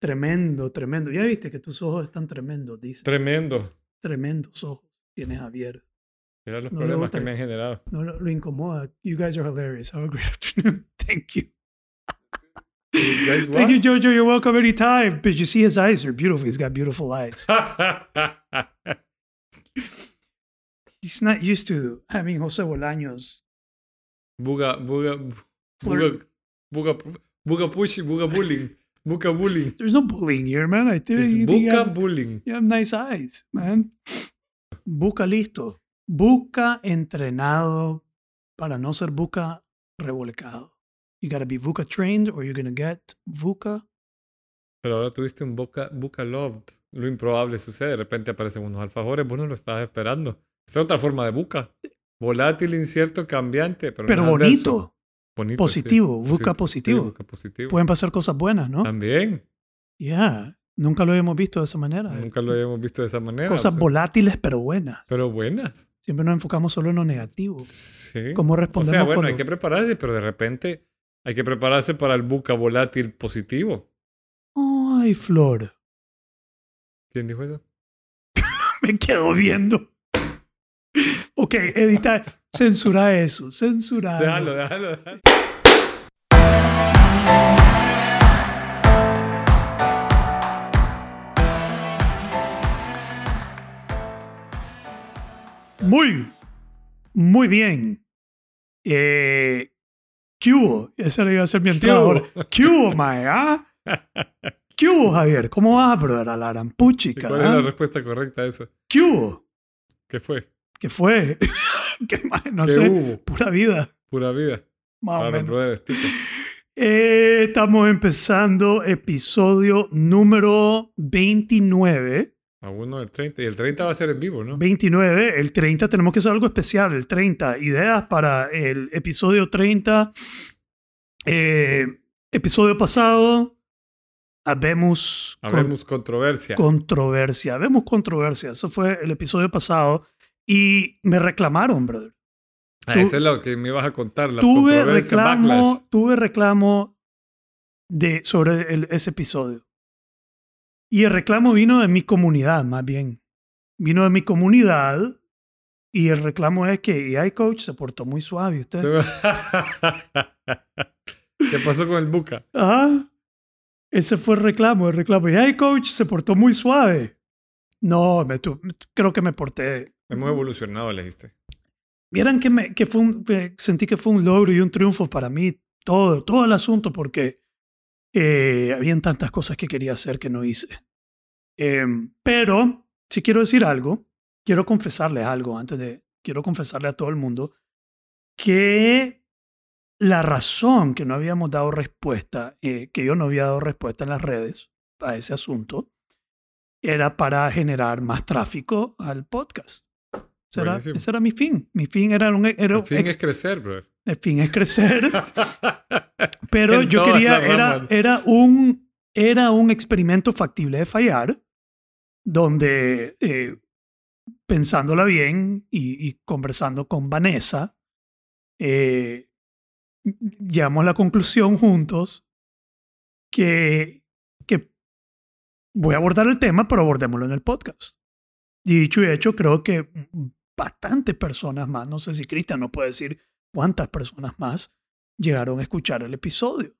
Tremendo, tremendo. Ya viste que tus ojos están tremendos, dice. Tremendo. Tremendos ojos tiene Javier. Mira los No le problemas que me han generado. No lo, lo incomoda. You guys are hilarious. Have a great afternoon. Thank you. You guys Thank what? you, Jojo. You're welcome anytime. But you see his eyes are beautiful. He's got beautiful eyes. He's not used to having Jose Bolaños. buga, buga, buga, buga, buga pushing, buga bullying, buga bullying. There's no bullying here, man. I think buca have, bullying. you have nice eyes, man. Buca listo. Buca entrenado para no ser buca revolcado. You gotta be buca trained or you're gonna get buca. Pero ahora tuviste un boca, buca loved. Lo improbable sucede. De repente aparecen unos alfajores. Vos no lo estabas esperando. Esa es otra forma de buca. Volátil, incierto, cambiante. Pero, Pero no bonito. Bonito, positivo, sí, buca positivo. Pueden pasar cosas buenas, ¿no? También. Yeah. Nunca lo habíamos visto de esa manera. Nunca lo habíamos visto de esa manera. Cosas o sea, volátiles pero buenas. pero buenas. Siempre nos enfocamos solo en lo negativo. Sí. ¿Cómo O respondemos sea, bueno, hay lo- que prepararse, pero de repente hay que prepararse para el buca volátil positivo. Ay, Flor. ¿Quién dijo eso? Me quedo viendo. Ok, edita. Censura eso. Censura. Déjalo, déjalo, déjalo. Muy, muy bien. Eh, ¿Qué hubo? Esa le iba a ser mi entrada ahora. ¿Qué hubo, mae? ¿Ah? ¿Qué hubo, Javier? ¿Cómo vas, brother? A la ¿Y arampuchica. ¿Cuál es la respuesta correcta a eso? ¿Qué hubo? ¿Qué fue? ¿Qué fue? ¿Qué, mae? No ¿Qué sé. hubo? Pura vida. Pura vida. Más Para brother. Eh, estamos empezando episodio número 29. A uno del 30. Y el 30 va a ser en vivo, ¿no? 29, el 30 tenemos que hacer algo especial, el 30. Ideas para el episodio 30. Eh, episodio pasado, habemos con- Habemos controversia. controversia. Habemos controversia. Eso fue el episodio pasado. Y me reclamaron, brother. Ah, tú- eso es lo que me ibas a contar, la Tuve controversia backlash. reclamo, tuve reclamo de, sobre el- ese episodio. Y el reclamo vino de mi comunidad, más bien. Vino de mi comunidad. Y el reclamo es que AI Coach se portó muy suave. ¿Usted? ¿Qué pasó con el buca? Ah, ese fue el reclamo, el reclamo. AI Coach se portó muy suave. No, me tu- creo que me porté. Hemos evolucionado, le dijiste. Vieran que, me, que fue un, sentí que fue un logro y un triunfo para mí, todo, todo el asunto, porque eh, habían tantas cosas que quería hacer que no hice. Em, pero, si quiero decir algo, quiero confesarle algo antes de, quiero confesarle a todo el mundo que la razón que no habíamos dado respuesta, eh, que yo no había dado respuesta en las redes a ese asunto, era para generar más tráfico al podcast. Ese era, ese era mi fin. Mi fin era un... Era, El fin ex- es crecer, bro. el fin es crecer. Pero En yo quería, era, era, un, era un experimento factible de fallar, donde eh, pensándola bien y, y conversando con Vanessa, eh, llegamos a la conclusión juntos que, que voy a abordar el tema, pero abordémoslo en el podcast. Y dicho y hecho, creo que bastantes personas más, no sé si Cristian nos puede decir cuántas personas más llegaron a escuchar el episodio.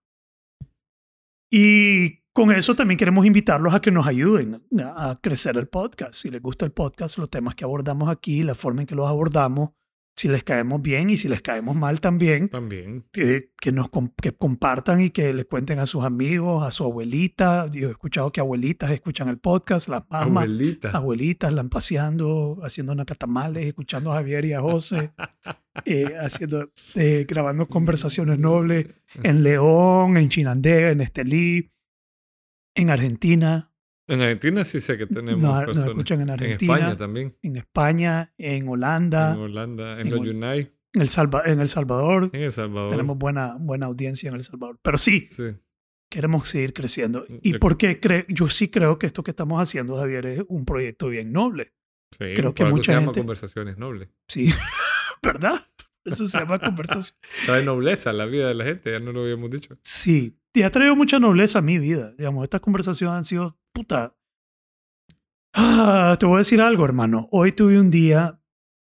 Y con eso también queremos invitarlos a que nos ayuden a, crecer el podcast. Si les gusta el podcast, los temas que abordamos aquí, la forma en que los abordamos, si les caemos bien y si les caemos mal también, También. que, que nos que compartan y que le cuenten a sus amigos, a su abuelita. Yo he escuchado que abuelitas escuchan el podcast, las mamás, Abuelita. abuelitas la paseando, haciendo nacatamales, escuchando a Javier y a José, eh, haciendo, eh, grabando conversaciones nobles en León, en Chinandega, en Estelí, en Argentina. En Argentina sí sé que tenemos Nos, nos personas. escuchan en en Argentina, España también. en España, en Holanda, En Holanda. En en los en, el Salva- en El Salvador. En El Salvador. Tenemos buena, buena audiencia en El Salvador. Pero sí, Sí. queremos seguir creciendo. Y Yo- porque cre- yo sí creo que esto que estamos haciendo, Javier, es un proyecto bien noble. sí. Creo que mucha se llama gente- conversaciones nobles. Sí, ¿verdad? Eso se llama conversación. Trae nobleza a la vida de la gente, ya no lo habíamos dicho. Sí, y ha traído mucha nobleza a mi vida. Digamos, estas conversaciones han sido, puta. Ah, te voy a decir algo, hermano. Hoy tuve un día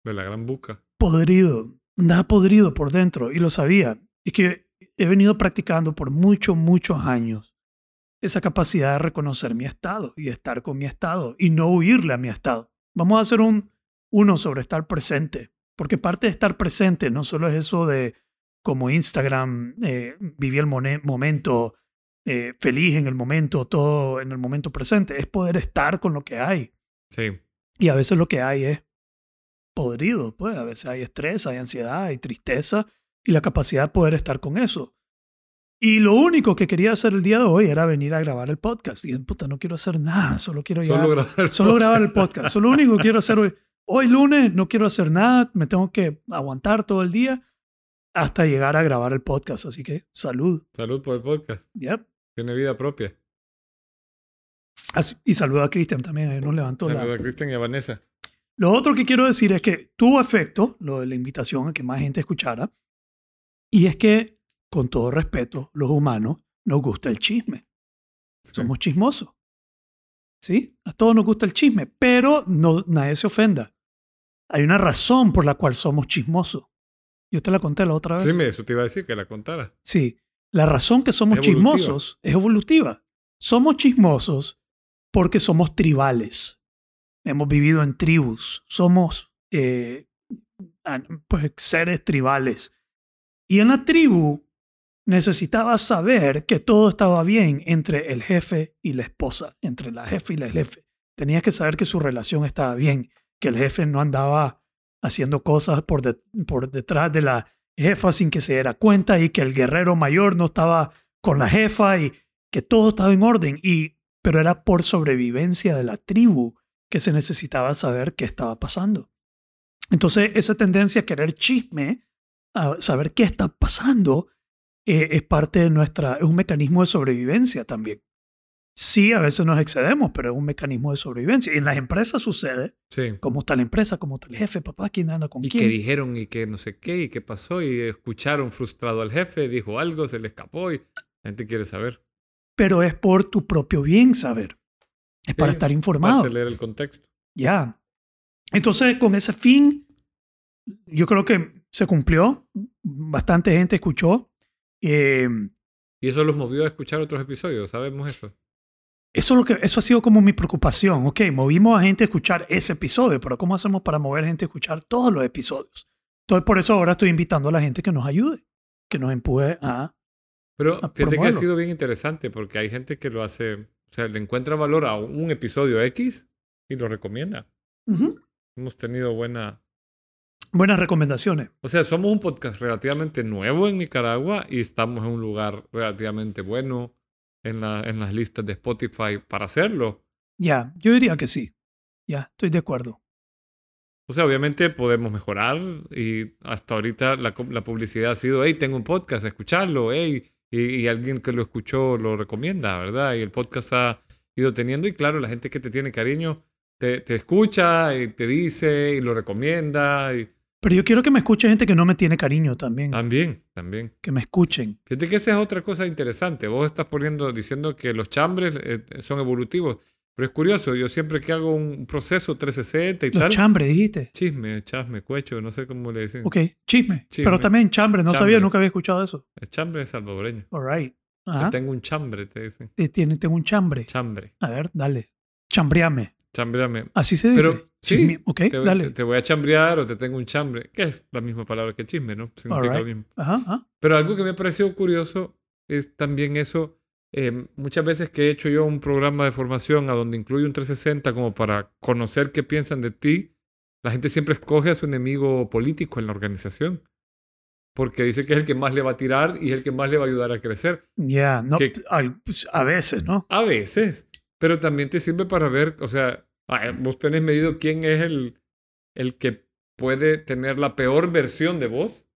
De la gran buca. podrido, andaba podrido por dentro y lo sabía. Es que he venido practicando por muchos, muchos años esa capacidad de reconocer mi estado y de estar con mi estado y no huirle a mi estado. Vamos a hacer un uno sobre estar presente, porque parte de estar presente no solo es eso de como Instagram, eh, vivir el momento eh, feliz en el momento, todo en el momento presente, es poder estar con lo que hay. Sí. Y a veces lo que hay es podrido, pues a veces hay estrés, hay ansiedad, hay tristeza y la capacidad de poder estar con eso. Y lo único que quería hacer el día de hoy era venir a grabar el podcast. Y dije, puta, no quiero hacer nada, solo quiero Solo grabar el solo podcast. grabar el podcast. Eso es lo único que quiero hacer hoy. Hoy lunes no quiero hacer nada, me tengo que aguantar todo el día hasta llegar a grabar el podcast. Así que salud. Salud por el podcast. Yep. Tiene vida propia. Así- y saludo a Cristian también, ahí nos levantó la, Salud a Cristian y a Vanessa. Lo otro que quiero decir es que tuvo efecto lo de la invitación a que más gente escuchara. Y es que, con todo respeto, los humanos nos gusta el chisme. Sí. Somos chismosos. ¿Sí? A todos nos gusta el chisme, pero no, nadie se ofenda. Hay una razón por la cual somos chismosos. Yo te la conté la otra vez. Sí, me, eso te iba a decir que la contara. Sí, la razón que somos evolutiva. chismosos es evolutiva. Somos chismosos porque somos tribales. Hemos vivido en tribus. Somos eh, pues, seres tribales. Y en la tribu necesitabas saber que todo estaba bien entre el jefe y la esposa, entre la jefe y la jefe. Tenías que saber que su relación estaba bien, que el jefe no andaba haciendo cosas por, de- por detrás de la jefa sin que se diera cuenta y que el guerrero mayor no estaba con la jefa y que todo estaba en orden. Y, pero era por sobrevivencia de la tribu que se necesitaba saber qué estaba pasando. Entonces, esa tendencia a querer chisme, a saber qué está pasando, eh, es parte de nuestra, es un mecanismo de sobrevivencia también. Sí, a veces nos excedemos, pero es un mecanismo de sobrevivencia. Y en las empresas sucede, Sí. cómo está la empresa, cómo está el jefe, papá, quién anda con Y quién. que dijeron y que no sé qué y qué pasó y escucharon frustrado al jefe, dijo algo, se le escapó y la gente quiere saber. Pero es por tu propio bien saber. Es para estar informado. De leer el contexto. Ya. Entonces, con ese fin, yo creo que se cumplió. Bastante gente escuchó. Eh, Y eso los movió a escuchar otros episodios, sabemos eso. Eso, es lo que, eso ha sido como mi preocupación. Ok, movimos a gente a escuchar ese episodio, pero ¿cómo hacemos para mover gente a escuchar todos los episodios? Entonces, por eso ahora estoy invitando a la gente que nos ayude, que nos empuje a... Pero A fíjate que ha sido bien interesante porque hay gente que lo hace, o sea, le encuentra valor a un episodio X y lo recomienda. Hemos tenido buena... Buenas recomendaciones. O sea, somos un podcast relativamente nuevo en Nicaragua y estamos en un lugar relativamente bueno en, la, en las listas de Spotify para hacerlo. Ya, yo diría que sí. Ya, estoy de acuerdo. O sea, obviamente podemos mejorar y hasta ahorita la, la publicidad ha sido, hey, tengo un podcast, escucharlo, hey, y, y alguien que lo escuchó lo recomienda, ¿verdad? Y el podcast ha ido teniendo y claro, la gente que te tiene cariño te, te escucha y te dice y lo recomienda y Pero yo quiero que me escuche gente que no me tiene cariño también. también, también. Que me escuchen. Fíjate que esa es otra cosa interesante. Vos estás poniendo, diciendo que los chambres eh, son evolutivos, pero es curioso, yo siempre que hago un proceso 360 y Los tal, chambres, dijiste. chisme, chasme, cuecho, no sé cómo le dicen. Ok, chisme. Chisme. Pero también chambre. No Chambre. sabía, nunca había escuchado eso. El chambre es salvadoreño. All right. Ajá. tengo un chambre, te dicen. Eh, Tiene, tengo un chambre. Chambre. A ver, dale. Chambreame. Chambreame. Así se dice. Pero, sí, Chisme. Ok, Te, dale. te- te voy a chambrear o te tengo un chambre, que es la misma palabra que chisme, ¿no? Significa lo Alright. mismo. Ajá, ajá. Pero algo que me ha parecido curioso es también eso. eh, muchas veces que he hecho yo un programa de formación a donde incluye un 360 como para conocer qué piensan de ti, la gente siempre escoge a su enemigo político en la organización. Porque dice que es el que más le va a tirar y es el que más le va a ayudar a crecer. Ya, no, Que- al- pues, a veces, ¿no? A veces, pero también te sirve para ver, o sea, vos tenés medido quién es el, el que puede tener la peor versión de vos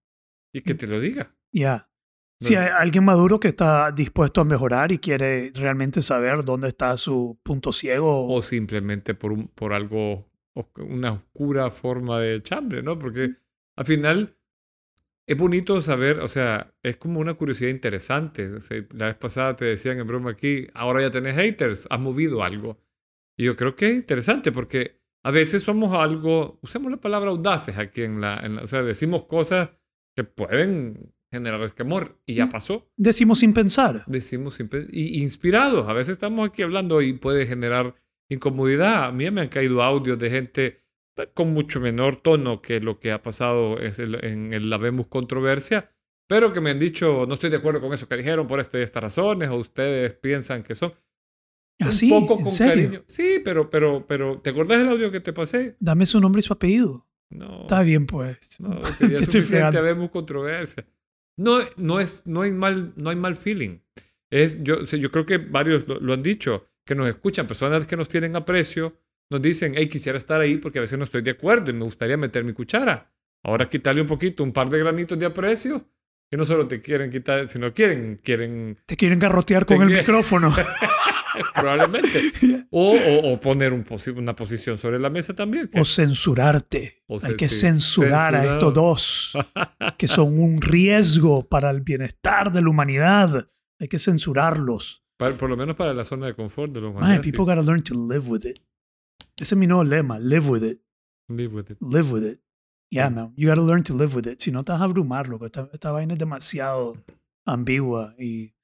y que te lo diga. Ya. Si hay alguien maduro que está dispuesto a mejorar y quiere realmente saber dónde está su punto ciego. O simplemente por, un, por algo, una oscura forma de chambre, ¿no? Porque al final es bonito saber, o sea, es como una curiosidad interesante. O sea, la vez pasada te decían en broma aquí, ahora ya tenés haters, has movido algo. Y yo creo que es interesante porque a veces somos algo, usemos la palabra audaces aquí en la, en la- o sea, decimos cosas que pueden generar escamor y ya Mm. pasó. Decimos sin pensar. Decimos siempre, y inspirados. A veces estamos aquí hablando y puede generar incomodidad. A mí me han caído audios de gente con mucho menor tono que lo que ha pasado en el Habemos Controversia, pero que me han dicho, no estoy de acuerdo con eso que dijeron por esta y estas razones, o ustedes piensan que son. Así, un poco ¿en con cariño. Sí, pero, pero, pero, ¿te acordás del audio que te pasé? Dame su nombre y su apellido. No. Está bien, pues. No, que ya Te es suficiente, habemos controversia. No, no, es, no, hay mal, no hay mal feeling. Es, yo, yo creo que varios lo, lo han dicho, que nos escuchan, personas que nos tienen aprecio, nos dicen, hey, quisiera estar ahí porque a veces no estoy de acuerdo y me gustaría meter mi cuchara. Ahora quitarle un poquito, un par de granitos de aprecio, que no solo te quieren quitar, sino quieren, quieren Te quieren garrotear con el micrófono. probablemente. O, o, o poner un posi- una posición sobre la mesa también. que- o censurarte. O Hay que sí, censurar a censurado. estos dos, que son un riesgo para el bienestar de la humanidad. Hay que censurarlos. para- por lo menos para la zona de confort de los Man, humanos. people gotta learn to live with it. Ese es mi nuevo lema. Live with it. Live with it. Live with it. Yeah, Mm. man. You gotta learn to live with it. Si no te vas a abrumar, loco. Esta, esta vaina es demasiado ambigua. Y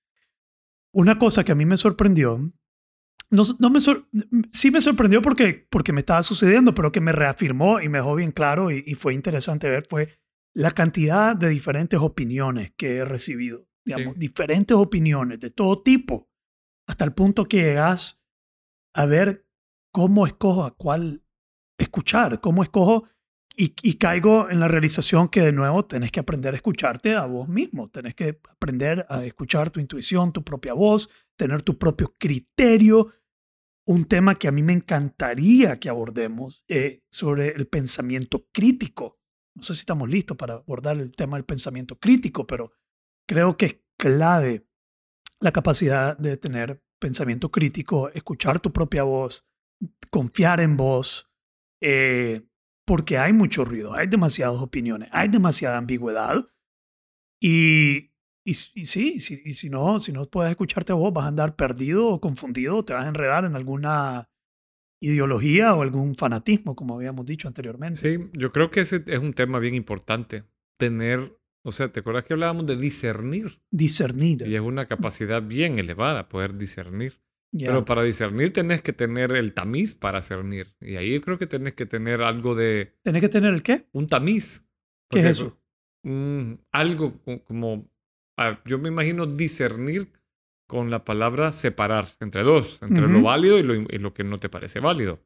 una cosa que a mí me sorprendió, no, no me sor- sí me sorprendió porque, porque me estaba sucediendo, pero que me reafirmó y me dejó bien claro y, y fue interesante ver, fue la cantidad de diferentes opiniones que he recibido. Digamos, Sí. diferentes opiniones de todo tipo, hasta el punto que llegas a ver cómo escojo a cuál escuchar, cómo escojo y, y caigo en la realización que de nuevo tenés que aprender a escucharte a vos mismo, tenés que aprender a escuchar tu intuición, tu propia voz, tener tu propio criterio. Un tema que a mí me encantaría que abordemos eh, sobre el pensamiento crítico. No sé si estamos listos para abordar el tema del pensamiento crítico, pero creo que es clave la capacidad de tener pensamiento crítico, escuchar tu propia voz, confiar en vos, eh, porque hay mucho ruido, hay demasiadas opiniones, hay demasiada ambigüedad. Y, y, y sí, si, y si no, si no puedes escucharte a vos, vas a andar perdido o confundido, o te vas a enredar en alguna ideología o algún fanatismo, como habíamos dicho anteriormente. Sí, yo creo que ese es un tema bien importante. Tener, o sea, ¿te acuerdas que hablábamos de discernir? Discernir. Y es una capacidad bien elevada poder discernir. Pero para discernir tenés que tener el tamiz para cernir. Y ahí yo creo que tenés que tener algo de ¿Tenés que tener el qué? un tamiz. ¿Qué es eso? algo co- como, yo me imagino discernir con la palabra separar entre dos, entre lo válido y lo, y lo que no te parece válido.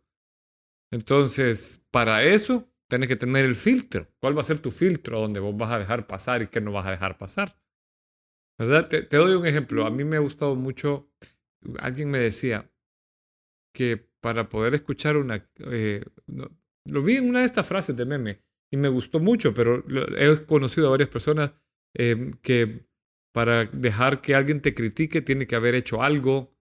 Entonces, para eso, tienes que tener el filtro. ¿Cuál va a ser tu filtro donde vos vas a dejar pasar y qué no vas a dejar pasar? ¿Verdad? Te, te doy un ejemplo. A mí me ha gustado mucho, alguien me decía que para poder escuchar una... eh, lo vi en una de estas frases de meme y me gustó mucho, pero he conocido a varias personas eh, que para dejar que alguien te critique tiene que haber hecho algo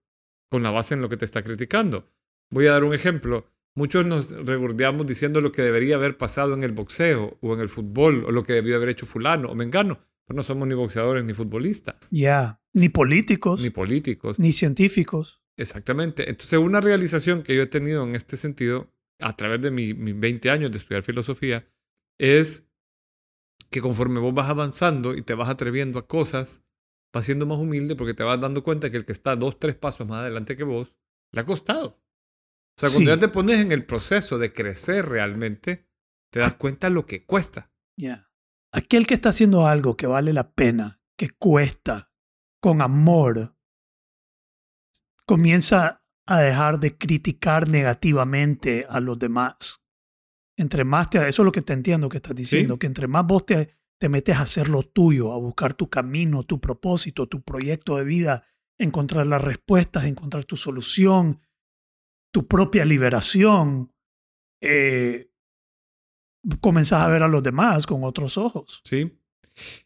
con la base en lo que te está criticando. Voy a dar un ejemplo. Muchos nos regordeamos diciendo lo que debería haber pasado en el boxeo o en el fútbol o lo que debió haber hecho fulano o mengano. Pero no somos ni boxeadores ni futbolistas, Ya. Ni políticos, ni ni, políticos. científicos. Exactamente. Entonces, una realización que yo he tenido en este sentido, a través de mi- mis 20 años de estudiar filosofía, es que conforme vos vas avanzando y te vas atreviendo a cosas, vas siendo más humilde porque te vas dando cuenta que el que está dos, tres pasos más adelante que vos, le ha costado. O sea, cuando Sí. ya te pones en el proceso de crecer realmente, te das cuenta lo que cuesta. Ya. Aquel que está haciendo algo que vale la pena, que cuesta, con amor, comienza a dejar de criticar negativamente a los demás. Entre más te... Eso es lo que te entiendo que estás diciendo, que entre más vos te, te metes a hacer lo tuyo, a buscar tu camino, tu propósito, tu proyecto de vida, encontrar las respuestas, encontrar tu solución, tu propia liberación, eh, comenzás a ver a los demás con otros ojos. ¿Sí?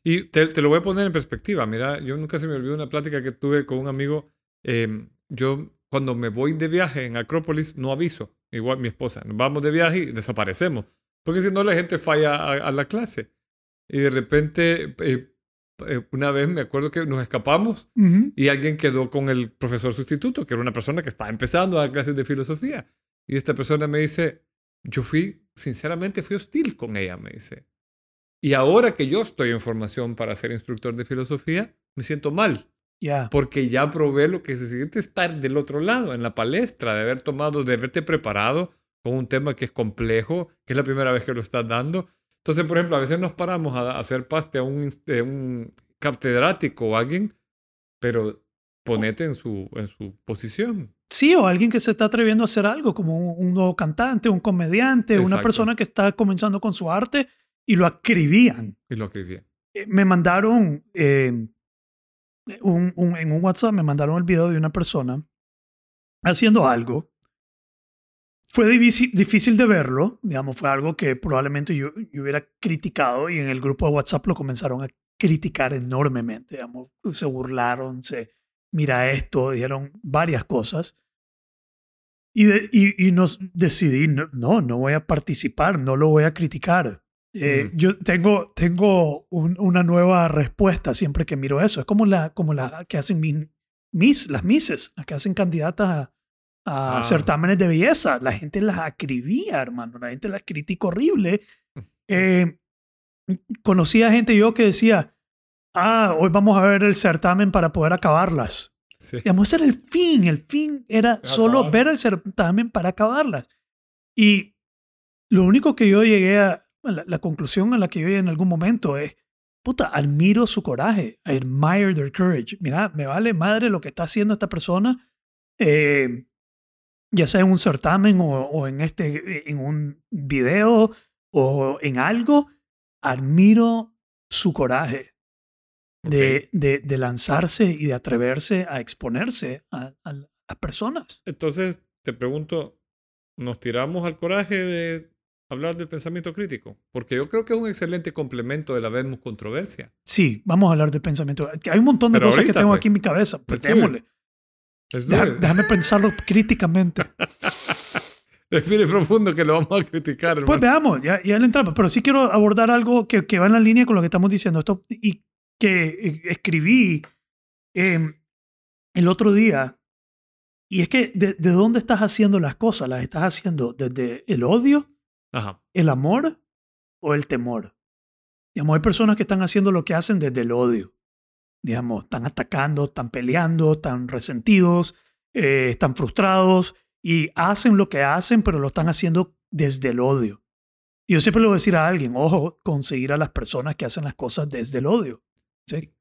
Y te, te lo voy a poner en perspectiva. Mira, yo nunca se me olvidó una plática que tuve con un amigo. eh, yo, cuando me voy de viaje en Acrópolis, no aviso. Igual mi esposa. Nos vamos de viaje y desaparecemos. Porque si no, la gente falla a, a la clase. y de repente eh, eh, una vez me acuerdo que nos escapamos Ujú. y alguien quedó con el profesor sustituto, que era una persona que estaba empezando a dar clases de filosofía. Y esta persona me dice, yo fui, sinceramente fui hostil con ella, me dice. Y ahora que yo estoy en formación para ser instructor de filosofía, me siento mal, Ya. porque ya probé lo que se siente estar del otro lado, en la palestra, de haber tomado, de haberte preparado con un tema que es complejo, que es la primera vez que lo estás dando. Entonces, por ejemplo, a veces nos paramos a, a hacer paste a un, inst- eh, un catedrático o alguien, pero ponete en su, en su posición. Sí, o alguien que se está atreviendo a hacer algo, como un, un nuevo cantante, un comediante, una persona que está comenzando con su arte y lo acribían. Y lo escribí. Eh, Me mandaron eh, un- un- en un WhatsApp, me mandaron el video de una persona haciendo algo. Fue difícil, difícil de verlo, digamos, fue algo que probablemente yo, yo hubiera criticado y en el grupo de WhatsApp lo comenzaron a criticar enormemente, digamos, se burlaron, se mira esto, dijeron varias cosas. Y, de- y, y nos decidí, no, no, voy a participar, no lo voy a criticar. Eh, Ujú. Yo tengo, tengo un- una nueva respuesta siempre que miro eso. Es como la, como la que hacen mis, mis, las mises, las que hacen candidatas a, a Ah. certámenes de belleza. La gente las acribía, hermano. La gente las critica horrible. Eh, conocí a gente yo que decía, ah, hoy vamos a ver el certamen para poder acabarlas. Sí. Digamos, ese era el fin. El fin era solo Acabar. ver el certamen para acabarlas. Y lo único que yo llegué a, la, la conclusión a la que yo llegué en algún momento es, puta, admiro su coraje. I admire their courage. Mira, me vale madre lo que está haciendo esta persona, eh, ya sea en un certamen o, o en, este, en un video o en algo. Admiro su coraje de, de, de lanzarse y de atreverse a exponerse a, a las personas. Entonces, te pregunto, ¿nos tiramos al coraje de hablar del pensamiento crítico? Porque yo creo que es un excelente complemento de la Vemos controversia. Sí, vamos a hablar de pensamiento. Hay un montón de Pero cosas que tengo pues. aquí en mi cabeza. Pues démosle. Deja- déjame pensarlo críticamente. Respire profundo que lo vamos a criticar, hermano. Pues veamos, ya, ya le entramos. Pero sí quiero abordar algo que, que va en la línea con lo que estamos diciendo. Esto, y que escribí eh, el otro día. Y es que, de, ¿de dónde estás haciendo las cosas? ¿Las estás haciendo desde el odio, Ajá. el amor o el temor? Digamos, hay personas que están haciendo lo que hacen desde el odio. Digamos, están atacando, están peleando, están resentidos, eh, están frustrados y hacen lo que hacen, pero lo están haciendo desde el odio. Y yo siempre le voy a decir a alguien, ojo, conseguir a las personas que hacen las cosas desde el odio. ¿Sí?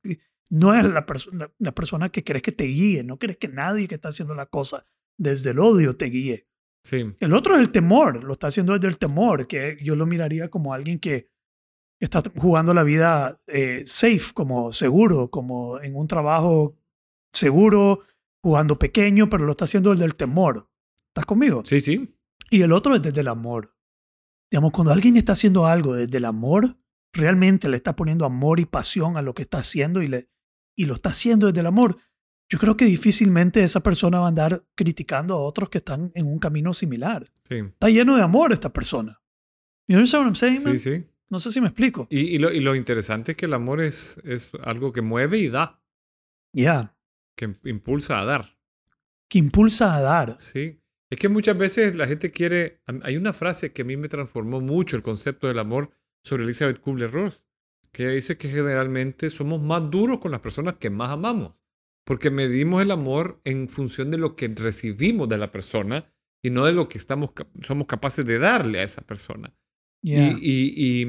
No es la, perso- la- la persona que crees que te guíe, no crees que nadie que está haciendo la cosa desde el odio te guíe. Sí. El otro es el temor, lo está haciendo desde el temor, que yo lo miraría como alguien que está jugando la vida eh, safe, como seguro, como en un trabajo seguro, jugando pequeño, pero lo está haciendo desde el temor. ¿Estás conmigo? Sí, sí. Y el otro es desde el amor. Digamos, cuando alguien está haciendo algo desde el amor, realmente le está poniendo amor y pasión a lo que está haciendo y, le, y lo está haciendo desde el amor, yo creo que difícilmente esa persona va a andar criticando a otros que están en un camino similar. Sí. Está lleno de amor esta persona. You understand what I'm saying, man? Sí, sí. No sé si me explico. Y, y lo, y lo interesante es que el amor es, es algo que mueve y da, Ya. que impulsa a dar. Que impulsa a dar. Sí. Es que muchas veces la gente quiere. Hay una frase que a mí me transformó mucho el concepto del amor sobre Elizabeth Kubler-Ross, que ella dice que generalmente somos más duros con las personas que más amamos, porque medimos el amor en función de lo que recibimos de la persona y no de lo que estamos, somos capaces de darle a esa persona. Ya. Y, y- y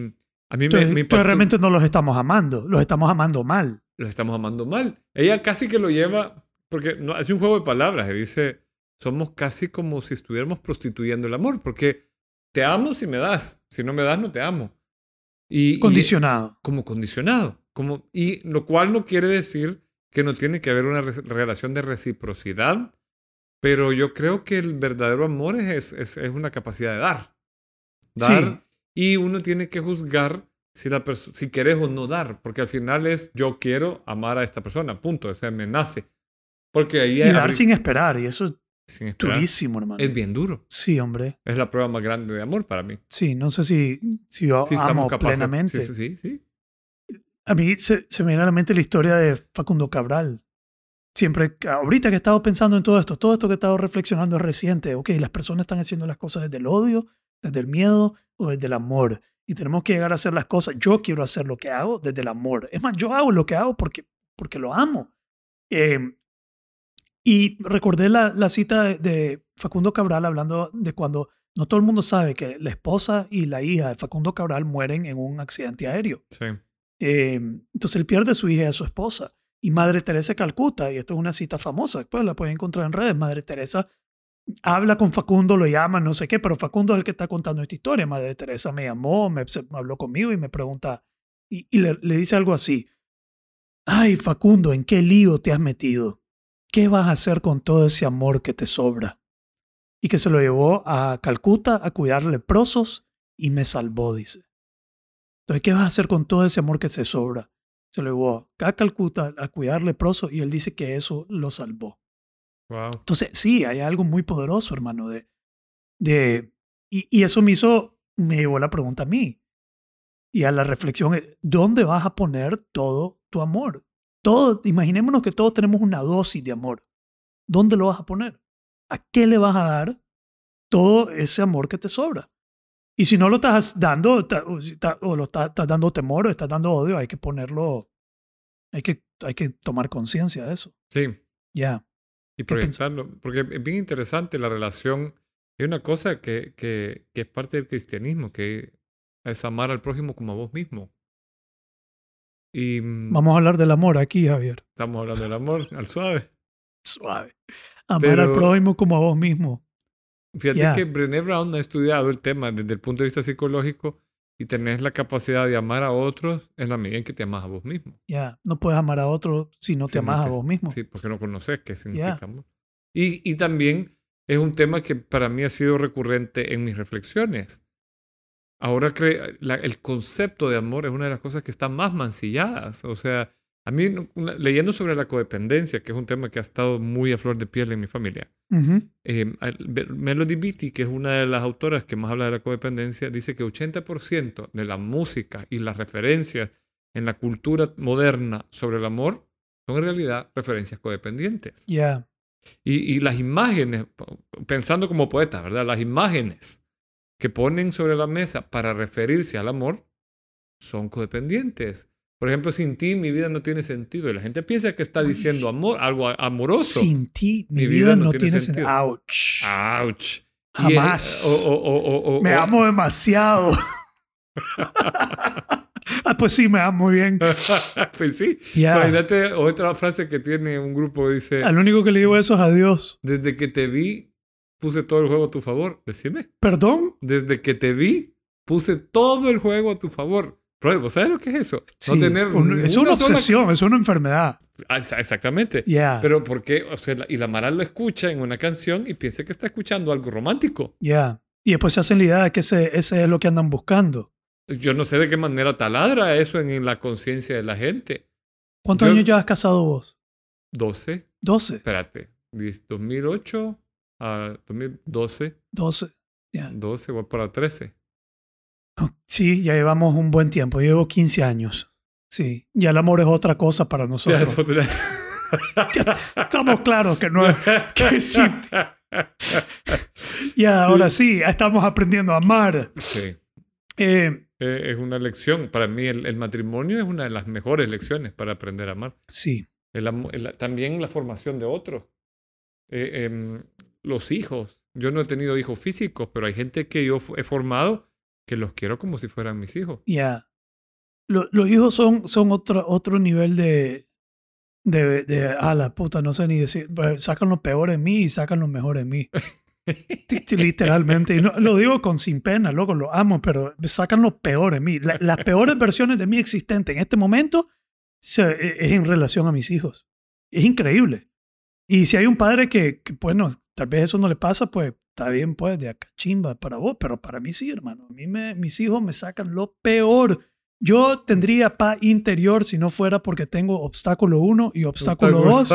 a mí me, Entonces, me entonces impactó- realmente no los estamos amando, los estamos amando mal. los estamos amando mal. Ella casi que lo lleva, porque no, hace un juego de palabras, y dice, somos casi como si estuviéramos prostituyendo el amor, porque te amo si me das, si no me das no te amo. Y, y- Condicionado. como condicionado, como, y lo cual no quiere decir que no tiene que haber una re- relación de reciprocidad, pero yo creo que el verdadero amor es, es, es una capacidad de dar. Dar y uno tiene que juzgar si, la si querés o no dar, porque al final es yo quiero amar a esta persona, punto, o sea, me nace. Porque ahí Y dar sin esperar. Y eso es sin esperar. durísimo, hermano. Es bien duro. Sí, hombre. Es la prueba más grande de amor para mí. Sí, no sé si, si yo Sí, amo plenamente. Sí, sí, sí, sí. a mí se, se me viene a la mente la historia de Facundo Cabral. Siempre, ahorita que he estado pensando en todo esto, todo esto que he estado reflexionando es reciente. Ok, las personas están haciendo las cosas desde el odio, desde el miedo o desde el amor. Y tenemos que llegar a hacer las cosas. Yo quiero hacer lo que hago desde el amor. Es más, yo hago lo que hago porque, porque lo amo. Eh, y recordé la, la cita de, de Facundo Cabral hablando de cuando no todo el mundo sabe que la esposa y la hija de Facundo Cabral mueren en un accidente aéreo. Sí. Eh, entonces él pierde a su hija y a su esposa. Y Madre Teresa de Calcuta, y esto es una cita famosa, después la pueden encontrar en redes, Madre Teresa habla con Facundo, lo llama, no sé qué, pero Facundo es el que está contando esta historia. Madre Teresa me llamó, me, habló conmigo y me pregunta, y, y le, le dice algo así, ay Facundo, ¿en qué lío te has metido? ¿Qué vas a hacer con todo ese amor que te sobra? Y que se lo llevó a Calcuta a cuidar leprosos y me salvó, dice. Entonces, ¿qué vas a hacer con todo ese amor que te sobra? Se lo llevó a Calcuta a cuidar leprosos y él dice que eso lo salvó. Wow. Entonces, sí, hay algo muy poderoso, hermano, de... de y, y eso me hizo, me llevó la pregunta a mí. Y a la reflexión, eh, ¿dónde vas a poner todo tu amor? Todo, imaginémonos que todos tenemos una dosis de amor. ¿Dónde lo vas a poner? ¿A qué le vas a dar todo ese amor que te sobra? Y si no lo estás dando, o, lo estás, estás dando temor o estás dando odio, hay que ponerlo, hay que, hay que tomar conciencia de eso. Sí. Ya. Y ¿Qué pens- proyectarlo. Porque es bien interesante la relación. Es una cosa que, que, que es parte del cristianismo, que es amar al prójimo como a vos mismo. Y mm, Vamos a hablar del amor aquí, Javier. estamos hablando del amor al suave. Suave. Amar al Pero- prójimo como a vos mismo. Fíjate Ya. que Brené Brown ha estudiado el tema desde el punto de vista psicológico y tenés la capacidad de amar a otros en la medida en que te amas a vos mismo. Ya. No puedes amar a otro si no te Si no amas a vos mismo. Sí, porque no conoces qué significa Ya. amor. Y, y también es un tema que para mí ha sido recurrente en mis reflexiones. Ahora cre- la- el concepto de amor es una de las cosas que están más mancilladas. O sea, a mí, una- leyendo sobre la codependencia, que es un tema que ha estado muy a flor de piel en mi familia, eh, Melody Beattie, que es una de las autoras que más habla de la codependencia, dice que 80% de la música y las referencias en la cultura moderna sobre el amor son en realidad referencias codependientes. Ya. Y, y las imágenes, pensando como poeta, ¿verdad? Las imágenes que ponen sobre la mesa para referirse al amor son codependientes. Por ejemplo, sin ti mi vida no tiene sentido. Y la gente piensa que está diciendo amor, algo amoroso. Sin ti, mi, vida, no tiene, sentido. Ouch. Ouch. Jamás. o- o- o- o- me amo demasiado. ah, pues sí, me amo bien. pues sí. Ya. Imagínate otra frase que tiene un grupo dice, Al único que le digo eso es a Dios. desde que te vi, puse todo el juego a tu favor. Decime. ¿Perdón? Desde que te vi, puse todo el juego a tu favor. ¿vos sabes lo que es eso? Sí, no tener un- es una sola- obsesión, es una enfermedad. Ah, exa- Exactamente. Ya. Pero ¿por qué? O sea, y la Mara lo escucha en una canción y piensa que está escuchando algo romántico. Ya. Y después se hacen la idea de que ese, ese es lo que andan buscando. Yo no sé de qué manera taladra eso en, en la conciencia de la gente. ¿Cuántos Yo- años llevas casado vos? 12, 12. espérate, 10 2008 a 2012, 12. Ya. 12 voy para 13. Sí, ya llevamos un buen tiempo. Yo llevo 15 años. Sí. Ya el amor es otra cosa para Ya, nosotros. eso te- Estamos claros que no. Que sí. Ya, ahora sí, estamos aprendiendo a amar. Sí, Eh, eh, es una lección. Para mí el, el matrimonio es una de las mejores lecciones para aprender a amar. sí. El el- también la formación de otros. Eh, em, los hijos. Yo no he tenido hijos físicos, pero hay gente que yo he formado que los quiero como si fueran mis hijos. Ya. Lo- los hijos son, son otro, otro nivel de, de, de. Ah, la puta, no sé ni decir. Sacan lo peor en mí y sacan lo mejor en mí. Literalmente. Y no, lo digo con sin pena, loco, lo amo, pero sacan lo peor en mí. La- las peores versiones de mí existentes en este momento se- e- es en relación a mis hijos. Es increíble. Y si hay un padre que, que, bueno, tal vez eso no le pasa, pues está bien, pues, de acá chimba para vos, pero para mí sí, hermano. A mí me, mis hijos me sacan lo peor. Yo tendría paz interior si no fuera porque tengo obstáculo 1 y obstáculo 2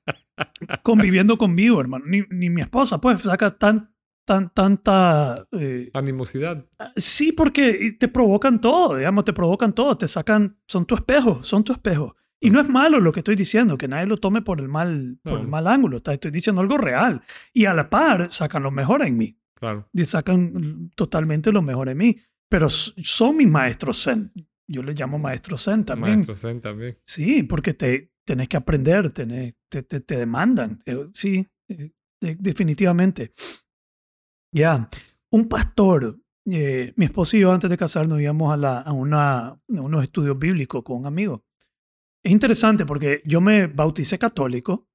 conviviendo conmigo, hermano. Ni, ni mi esposa, pues, saca tan, tan, tanta... eh, Animosidad. sí, porque te provocan todo, digamos, te provocan todo, te sacan, son tu espejo, son tu espejo. Y no es malo lo que estoy diciendo, que nadie lo tome por el mal, por el No. mal ángulo, estoy diciendo algo real. Y a la par sacan lo mejor en mí, Claro. y sacan totalmente lo mejor en mí. Pero son mis maestros zen. Yo les llamo maestros zen también. Maestro Zen también. Sí, porque te tenés que aprender, tenés- te, te, te demandan. Eh, Sí, eh, de- definitivamente. Ya, un pastor, eh, mi esposo y yo antes de casarnos íbamos a, la, a, una, a unos estudios bíblicos con un amigo. Es interesante porque yo me bauticé católico,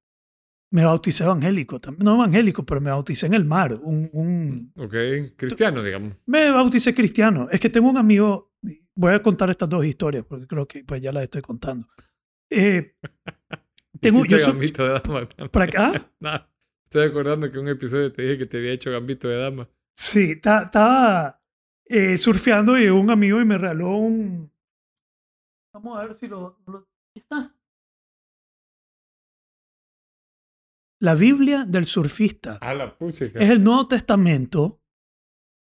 me bauticé evangélico, no evangélico, pero me bauticé en el mar, un, un, Ok. Cristiano, digamos. me bauticé cristiano. Es que tengo un amigo, voy a contar estas dos historias porque creo que pues ya las estoy contando. Eh, tengo, yo soy, gambito de dama. también. para acá, Nah, Estoy acordando que un episodio te dije que te había hecho gambito de dama. sí, ta- estaba eh, surfeando y un amigo y me regaló un... Vamos a ver si lo... lo- aquí está. La Biblia del surfista. A la pucha. Es el Nuevo Testamento,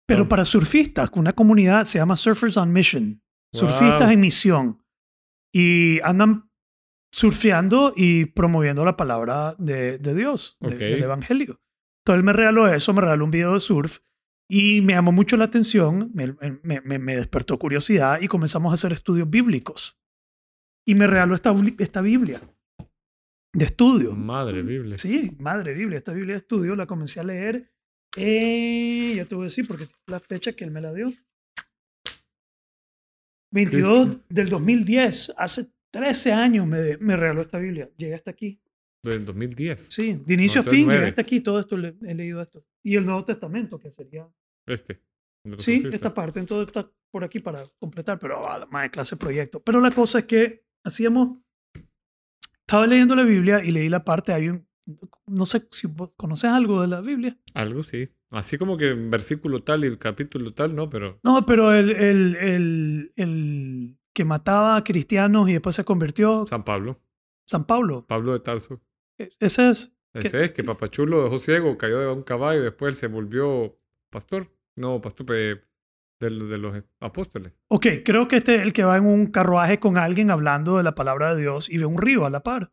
pero para surfistas, una comunidad se llama Surfers on Mission, surfistas Wow. en misión, y andan surfeando y promoviendo la palabra de, de Dios, de- Ok. del Evangelio. Entonces él me regaló eso, me regaló un video de surf y me llamó mucho la atención, me, me- me- me despertó curiosidad y comenzamos a hacer estudios bíblicos. Y me regaló esta, esta Biblia de estudio. Madre Biblia. Sí, madre Biblia. Esta Biblia de estudio la comencé a leer. Eh, ya te voy a decir porque la fecha que él me la dio. 22 del 2010. Hace 13 años me, me regaló esta Biblia. Llegué hasta aquí. Del 2010. Sí, de inicio a fin, llegué hasta aquí. Todo esto le- he leído esto. Y el Nuevo Testamento, que sería. Este. Sí, esta parte. Entonces está por aquí para completar. Pero ah, más de clase proyecto. Pero la cosa es que hacíamos. Estaba leyendo la Biblia y leí la parte. Hay un. No sé si vos conoces algo de la Biblia. Algo sí. Así como que versículo tal y capítulo tal, no, pero. No, pero el, el, el, el que mataba a cristianos y después se convirtió, San Pablo. San Pablo. Pablo de Tarso. E- Ese es. Ese es que Papachulo dejó ciego, cayó de un caballo y después se volvió pastor. No, pastor de, de, los apóstoles. Ok, creo que este es el que va en un carruaje con alguien hablando de la palabra de Dios y ve un río a la par.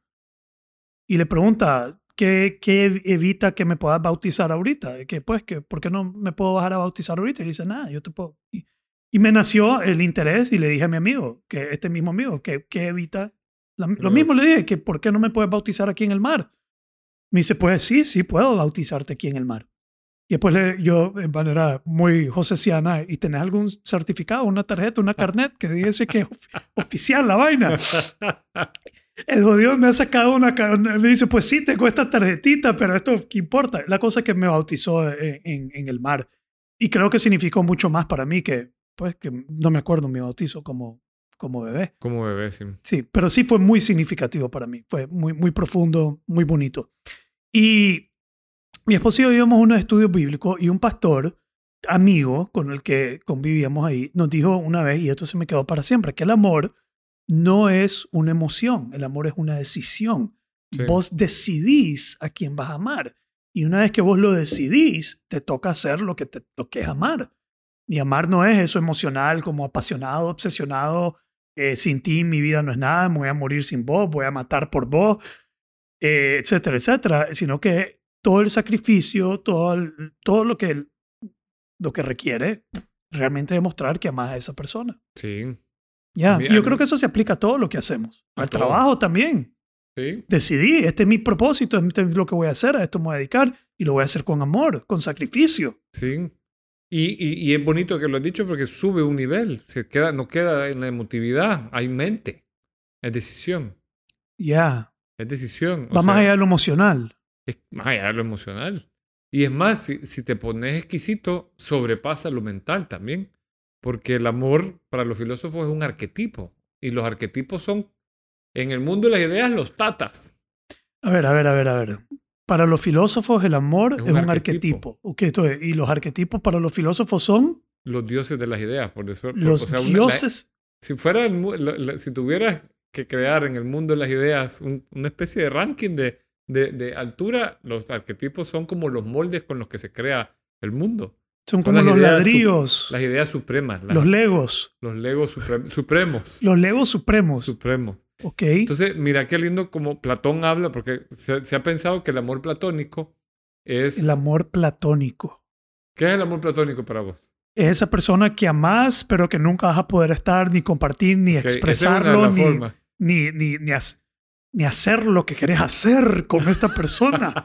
Y le pregunta, ¿qué, qué evita que me puedas bautizar ahorita? Que pues, que, ¿por qué no me puedo bajar a bautizar ahorita? Y dice, nada, yo te puedo. Y, y me nació el interés y le dije a mi amigo, que este mismo amigo, que, que evita. La- lo mismo le dije, que ¿por qué no me puedes bautizar aquí en el mar? Me dice, pues sí, sí puedo bautizarte aquí en el mar. Y después le, yo, de manera muy josesiana, ¿y tenés algún certificado, una tarjeta, una carnet que dice que es ofi- oficial la vaina? El jodido me ha sacado una, me dice, pues sí, tengo esta tarjetita, pero esto, ¿qué importa? La cosa es que me bautizó en, en- en el mar. Y creo que significó mucho más para mí que, pues, que no me acuerdo mi bautizo como, como bebé. Como bebé, sí. Sí, pero sí fue muy significativo para mí. Fue muy, muy profundo, muy bonito. Y mi esposo y yo íbamos a unos estudios bíblicos y un pastor, amigo con el que convivíamos ahí, nos dijo una vez, y esto se me quedó para siempre, que el amor no es una emoción, el amor es una decisión. Sí. Vos decidís a quién vas a amar. Y una vez que vos lo decidís, te toca hacer lo que, te, lo que es amar. Y amar no es eso emocional, como apasionado, obsesionado, eh, sin ti mi vida no es nada, me voy a morir sin vos, voy a matar por vos, eh, etcétera, etcétera, sino que todo el sacrificio, todo, el- todo lo, que, lo que requiere realmente demostrar que amas a esa persona. Sí. Ya, yo creo que eso se aplica a todo lo que hacemos, al todo. trabajo también. Sí. Decidí, este es mi propósito, este es lo que voy a hacer, a esto me voy a dedicar y lo voy a hacer con amor, con sacrificio. Sí. Y, y, y es bonito que lo has dicho porque sube un nivel. Se queda, no queda en la emotividad, hay mente. Es decisión. Ya, Es decisión. o va más sea, allá de lo emocional. Es más allá de lo emocional. Y es más, si, si te pones exquisito, sobrepasa lo mental también. Porque el amor para los filósofos es un arquetipo. Y los arquetipos son, en el mundo de las ideas, los tatas. A ver, a ver, a ver, a ver. Para los filósofos el amor Es es un arquetipo. arquetipo. Ok, entonces, y los arquetipos para los filósofos son Los dioses de las ideas, por decirlo. los o sea, una- la- dioses. si fuera el mu- la- la- si tuvieras que crear en el mundo de las ideas un- una especie de ranking de, de, de altura, los arquetipos son como los moldes con los que se crea el mundo. Son, Son como los su- ladrillos, Las ideas supremas, las- los legos, los legos suprem- supremos. los legos supremos. Supremos. ok. Entonces, mira qué lindo como Platón habla, porque se, se ha pensado que el amor platónico es... el amor platónico. ¿Qué es el amor platónico para vos? Es esa persona que amás, pero que nunca vas a poder estar, ni compartir, ni Ok, esa es una de expresarlo, las ni, ni, ni, ni, hac- ni hacer lo que querés hacer con esta persona.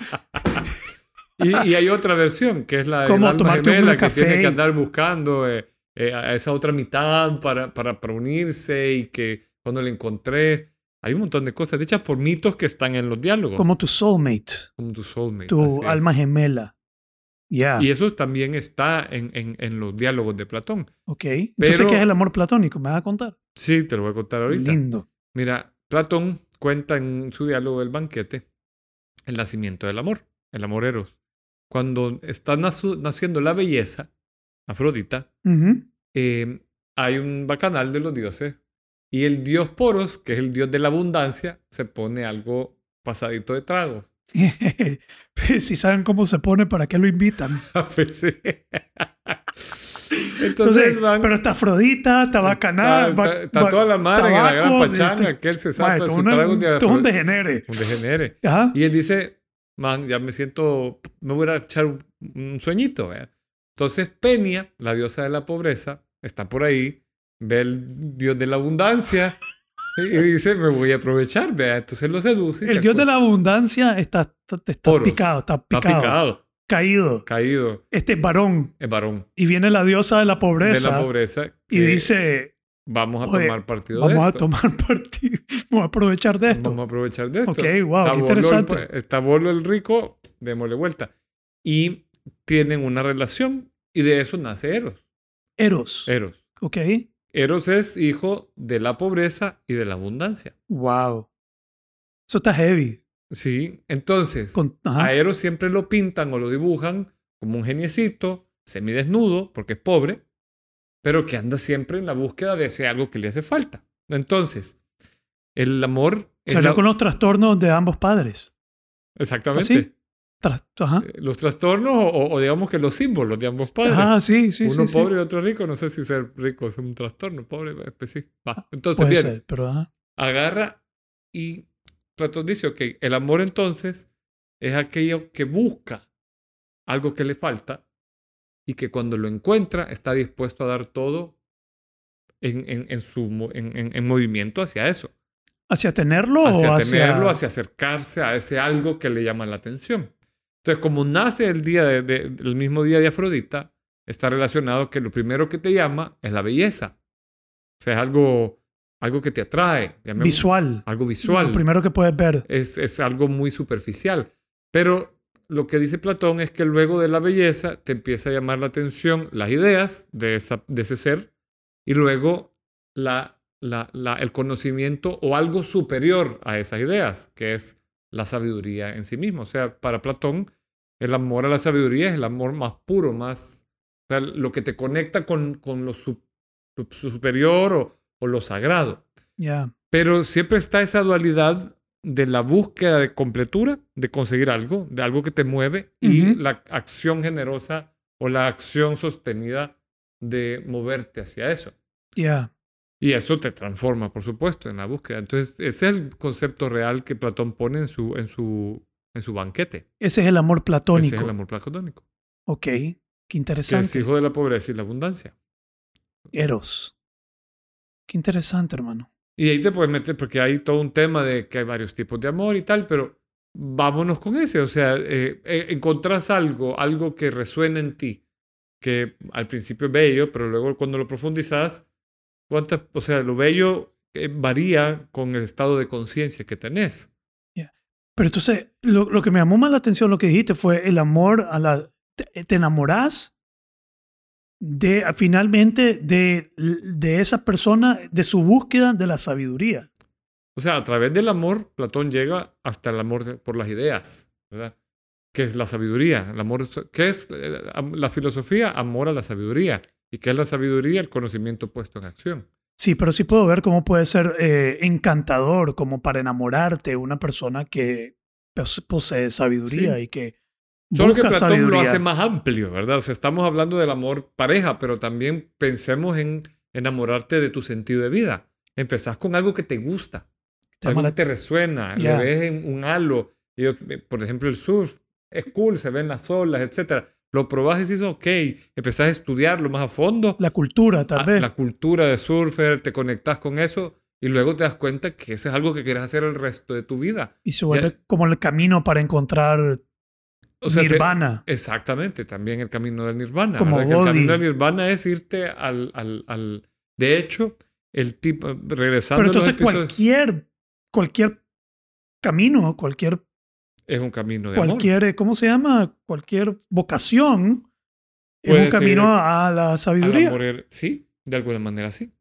Y, y hay otra versión, que es la tomarte un gemela, que tiene que andar buscando eh, eh, a esa otra mitad para, para, para unirse y que cuando la encontré... Hay un montón de cosas hechas por mitos que están en los diálogos. como tu soulmate, Como tu soulmate. tu es. alma gemela. Ya, Y eso también está en, en, en los diálogos de Platón. ok. Entonces, pero- ¿qué es el amor platónico? ¿Me vas a contar? Sí, te lo voy a contar ahorita. Lindo. Mira, Platón cuenta en su diálogo del banquete el nacimiento del amor, el amor eros. Cuando está naciendo la belleza, Afrodita, eh, hay un bacanal de los dioses y el dios Poros, que es el dios de la abundancia, se pone algo pasadito de tragos. si saben cómo se pone, ¿para qué lo invitan? Pues. Entonces, Entonces, van- pero está Afrodita, está Bacanal, está, está- está toda la madre en la gran tabaco, pachanga, este- que él se salta su trago de un degenere. Un degenere. Ajá. Y él dice, man, ya me siento, me voy a echar un, un sueñito. Entonces Peña, la diosa de la pobreza, está por ahí, ve el dios de la abundancia y dice, me voy a aprovechar. ¿vea? Entonces lo seduce. El se dios de acuesta. la abundancia está, está, está picado, está Está picado, picado, caído. caído, Este es varón. es varón Y viene la diosa de la pobreza de la pobreza. y dice, vamos a "Oye, tomar partido vamos de a esto. tomar partido, vamos a aprovechar de esto. Vamos a aprovechar de esto. Ok, wow, Está qué Bolo el- interesante. está Bolo el rico, démosle vuelta. Y tienen una relación y de eso nace Eros. Eros. Eros. Ok. Eros es hijo de la pobreza y de la abundancia. Wow. Eso está heavy. Sí, entonces Con- a Eros siempre lo pintan o lo dibujan como un geniecito, semidesnudo, porque es pobre, pero que anda siempre en la búsqueda de ese algo que le hace falta. Entonces, el amor Salió la- con los trastornos de ambos padres. exactamente. Tras- ajá. eh, los trastornos o, o digamos que los símbolos de ambos padres. Ajá, sí, sí, Uno sí, sí. pobre y otro rico, no sé si ser rico es un trastorno, pobre, pues sí. Va. Entonces, Puede bien, ser, pero ajá. agarra y Platón dice, ok, el amor entonces es aquello que busca algo que le falta y que cuando lo encuentra está dispuesto a dar todo en, en, en su, en, en- en movimiento hacia eso, ¿Hacia tenerlo hacia o hacia...? tenerlo, hacia acercarse a ese algo que le llama la atención. Entonces, como nace el día de- de- el mismo día de Afrodita, está relacionado que lo primero que te llama es la belleza. O sea, es algo, algo que te atrae. llamemos- Visual. Algo visual. Lo primero que puedes ver. es, es algo muy superficial. Pero lo que dice Platón es que luego de la belleza te empieza a llamar la atención las ideas de, esa, de ese ser y luego la, la, la- el conocimiento o algo superior a esas ideas, que es la sabiduría en sí mismo. O sea, para Platón, el amor a la sabiduría es el amor más puro, más o sea, lo que te conecta con, con lo, su- lo superior o, o lo sagrado. Ya. Pero siempre está esa dualidad de la búsqueda de completura, de conseguir algo, de algo que te mueve, y la acción generosa o la acción sostenida de moverte hacia eso. Ya. Y eso te transforma, por supuesto, en la búsqueda. Entonces, ese es el concepto real que Platón pone en su, en su, en su banquete. Ese es el amor platónico. Ese es el amor platónico. Ok. Qué Que es interesante. hijo de la pobreza y la abundancia. Eros. Qué interesante, hermano. Y ahí te puedes meter, porque hay todo un tema de que hay varios tipos de amor y tal, pero vámonos con ese. O sea, eh, eh, encontrás algo, algo que resuena en ti, que al principio es bello, pero luego cuando lo profundizas, cuántas, o sea, lo bello eh, varía con el estado de conciencia que tenés. Pero entonces, lo, lo que me llamó más la atención, lo que dijiste, fue el amor a la... Te, te enamorás de, finalmente, de, de esa persona, de su búsqueda de la sabiduría. O sea, a través del amor, Platón llega hasta el amor por las ideas, ¿verdad? Que es la sabiduría. El amor, ¿Qué es eh, la filosofía? Amor a la sabiduría. ¿Y qué es la sabiduría? El conocimiento puesto en acción. Sí, pero sí puedo ver cómo puede ser eh, encantador, como para enamorarte, una persona que pos- posee sabiduría Sí. y que Solo que Platón lo sabiduría. hace más amplio, ¿verdad? O sea, estamos hablando del amor pareja, pero también pensemos en enamorarte de tu sentido de vida. Empezás con algo que te gusta, Te algo que te resuena, Ya. le ves en un halo. Yo, eh, por ejemplo, el surf es cool, se ven las olas, etcétera. Lo probás y dices, ok, empezás a estudiarlo más a fondo. La cultura, tal Ah, vez. la cultura de surfer, te conectas con eso y luego te das cuenta que eso es algo que quieres hacer el resto de tu vida. Y se vuelve como el camino para encontrar O sea, se- nirvana. exactamente, también el camino del nirvana. Como el camino del nirvana es irte al... al, al- de hecho, el tipo, regresando Pero a los entonces cualquier, cualquier camino, cualquier, es un camino de amor. cualquier, ¿cómo se llama? Cualquier vocación es un camino a la sabiduría. amor, er- sí, de alguna manera sí.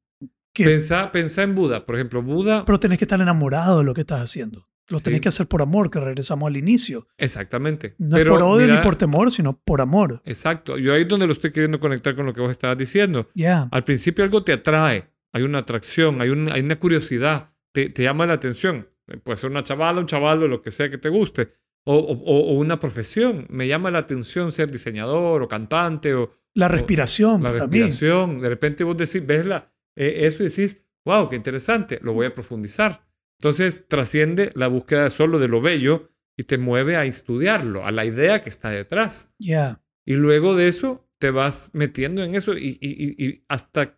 Pensá, pensá en Buda. Por ejemplo, Buda... Pero tenés que estar enamorado de lo que estás haciendo. Lo tenés Sí. que hacer por amor, que regresamos al inicio. Exactamente. No Pero es por odio mira, ni por temor, sino por amor. Exacto. Yo ahí es donde lo estoy queriendo conectar con lo que vos estabas diciendo. Ya. Al principio algo te atrae, hay una atracción, hay, un- hay una curiosidad, te, te llama la atención. Eh, Puede ser una chavala, un chavalo, lo que sea que te guste. O, o- o una profesión. Me llama la atención ser diseñador o cantante o La respiración. la para mí. respiración. De repente vos decís, ves la, eh, eso y decís, wow, qué interesante, lo voy a profundizar. Entonces trasciende la búsqueda solo de lo bello y te mueve a estudiarlo, a la idea que está detrás. Ya. Y luego de eso te vas metiendo en eso y, y- y- y hasta,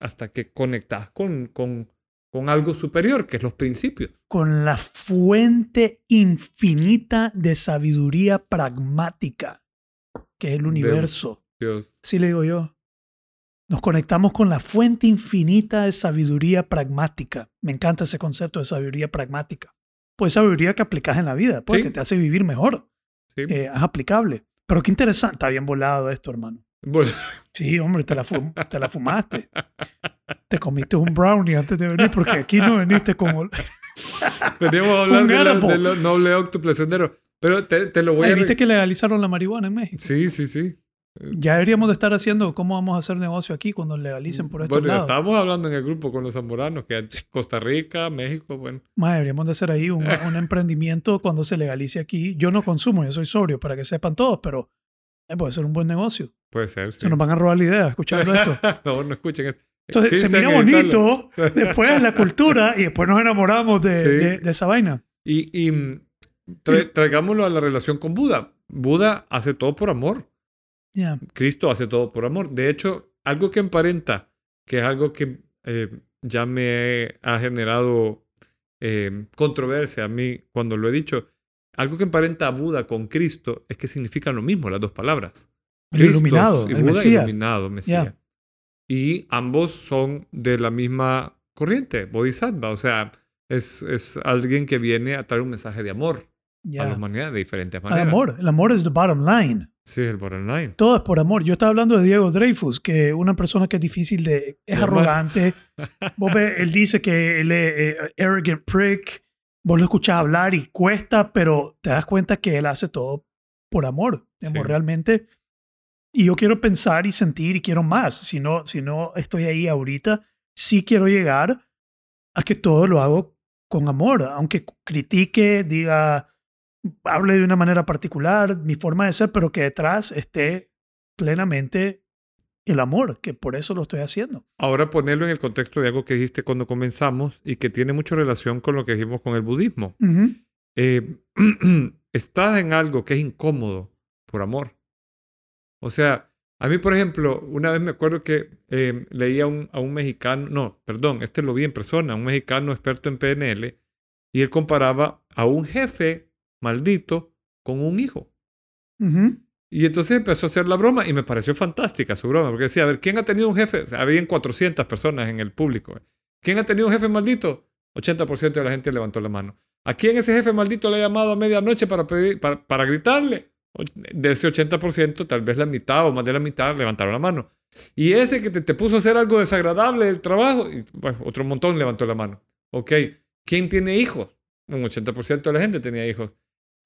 hasta que conectas con, con, con algo superior, que es los principios. Con la fuente infinita de sabiduría pragmática, que es el universo. Dios. Sí le digo yo. Nos conectamos con la fuente infinita de sabiduría pragmática. Me encanta ese concepto de sabiduría pragmática. Pues sabiduría que aplicas en la vida, pues Sí. que te hace vivir mejor. ¿sí? Eh, es aplicable. Pero qué interesante. Está bien volado esto, hermano. Bueno, Sí, hombre, te la, fu- te la fumaste. Te comiste un brownie antes de venir porque aquí no veniste como... veníamos a hablar de, la- árbol. de lo noble octuple sendero. Pero te, te lo voy Ay, a... ¿Viste que legalizaron la marihuana en México? Sí, sí, sí. Ya deberíamos de estar haciendo cómo vamos a hacer negocio aquí cuando legalicen por estos Bueno, lados. estábamos hablando en el grupo con los zamboranos, que Costa Rica, México, bueno. Mae, deberíamos de hacer ahí un, un emprendimiento cuando se legalice aquí. Yo no consumo, yo soy sobrio, para que sepan todos, pero eh, puede ser un buen negocio. Puede ser, sí. Se nos van a robar la idea escuchando esto. no, no escuchen esto. Entonces se mira bonito, después la cultura y después nos enamoramos de, Sí. de- de esa vaina. Y, y mm, tra- traigámoslo a la relación con Buda. Buda hace todo por amor. Cristo hace todo por amor. De hecho, algo que emparenta, que es algo que eh, ya me ha generado eh, controversia a mí cuando lo he dicho, algo que emparenta a Buda con Cristo es que significan lo mismo las dos palabras. El iluminado, y el Buda Mesías. iluminado, Mesías. Y ambos son de la misma corriente, Bodhisattva. O sea, es, es alguien que viene a traer un mensaje de amor a la humanidad de diferentes El maneras. amor, el amor es the bottom line. Sí, el bottom line. Todo es por amor. Yo estaba hablando de Diego Dreyfus, que una persona que es difícil de... Es arrogante. Vos ves, él dice que él es eh, arrogant prick. Vos lo escuchás hablar y cuesta, pero te das cuenta que él hace todo por amor. Sí. realmente. Y yo quiero pensar y sentir y quiero más. Si no, si no estoy ahí ahorita, sí quiero llegar a que todo lo hago con amor. Aunque critique, diga, hable de una manera particular, mi forma de ser, pero que detrás esté plenamente el amor, que por eso lo estoy haciendo. Ahora ponerlo en el contexto de algo que dijiste cuando comenzamos y que tiene mucha relación con lo que dijimos con el budismo. Eh, estás en algo que es incómodo por amor. O sea, a mí, por ejemplo, una vez me acuerdo que eh, leía a un, a un mexicano, no, perdón, este lo vi en persona, un mexicano experto en PNL, y él comparaba a un jefe maldito con un hijo. Ujú. Y entonces empezó a hacer la broma y me pareció fantástica su broma, porque decía, a ver, ¿quién ha tenido un jefe? O sea, habían 400 personas en el público. ¿Quién ha tenido un jefe maldito? 80% de la gente levantó la mano. ¿A quién ese jefe maldito le ha llamado a medianoche para, pedir, para, para gritarle? De ese 80%, tal vez la mitad o más de la mitad levantaron la mano. Y ese que te, te puso a hacer algo desagradable del trabajo, y, bueno, otro montón levantó la mano. Ok, ¿quién tiene hijos? Un 80% de la gente tenía hijos.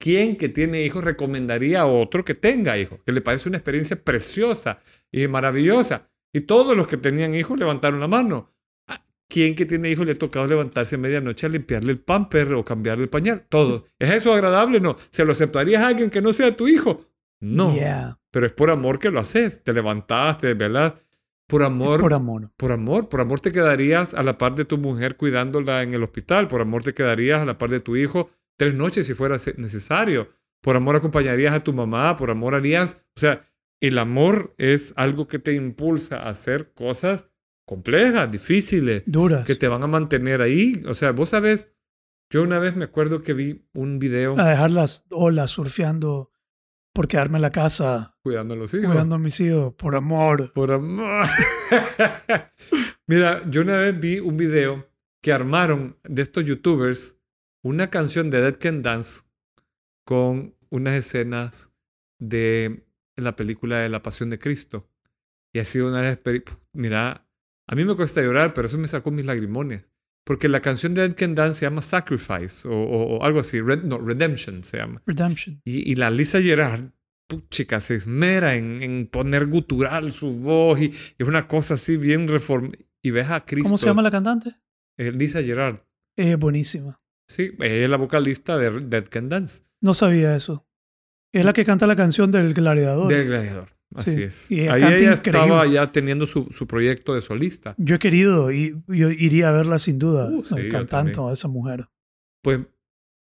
¿Quién que tiene hijos recomendaría a otro que tenga hijos? Que le parece una experiencia preciosa y maravillosa. Y todos los que tenían hijos levantaron la mano. ¿A ¿Quién que tiene hijos le ha tocado levantarse a medianoche a limpiarle el pamper o cambiarle el pañal? Todos. ¿Es eso agradable? No. ¿Se lo aceptarías a alguien que no sea tu hijo? No. Yeah. Pero es por amor que lo haces. Te levantás, te desvelas. Por amor, Por amor. por amor, por amor te quedarías a la par de tu mujer cuidándola en el hospital. Por amor te quedarías a la par de tu hijo tres noches si fuera necesario. Por amor acompañarías a tu mamá. Por amor harías. O sea, el amor es algo que te impulsa a hacer cosas complejas, difíciles, Duras. que te van a mantener ahí. O sea, vos sabes, yo una vez me acuerdo que vi un video A dejar las olas surfeando por quedarme en la casa cuidando a los hijos. cuidando a mis hijos. Por amor. Por amor. Mira, yo una vez vi un video que armaron de estos youtubers una canción de Dead Can Dance con unas escenas de la película de La Pasión de Cristo. Y ha sido una peri- Mira, a mí me cuesta llorar, pero eso me sacó mis lagrimones. Porque la canción de Dead Can Dance se llama Sacrifice o, o- o algo así. Red- no, Redemption se llama. Redemption. Y, y la Lisa Gerard, chica, se esmera en, en poner gutural su voz y, y es una cosa así bien reform Y ves a Cristo. ¿Cómo se llama la cantante? eh, Lisa Gerard. Es buenísima. Sí, ella es la vocalista de Dead Can Dance, No sabía eso. Es la que canta la canción del gladiador. del Gladiador. Así Sí, es. y ella Ahí ella increíble. estaba ya teniendo su, su proyecto de solista. Yo he querido y yo iría a verla sin duda. Uh, sí, yo cantando a esa mujer. Pues,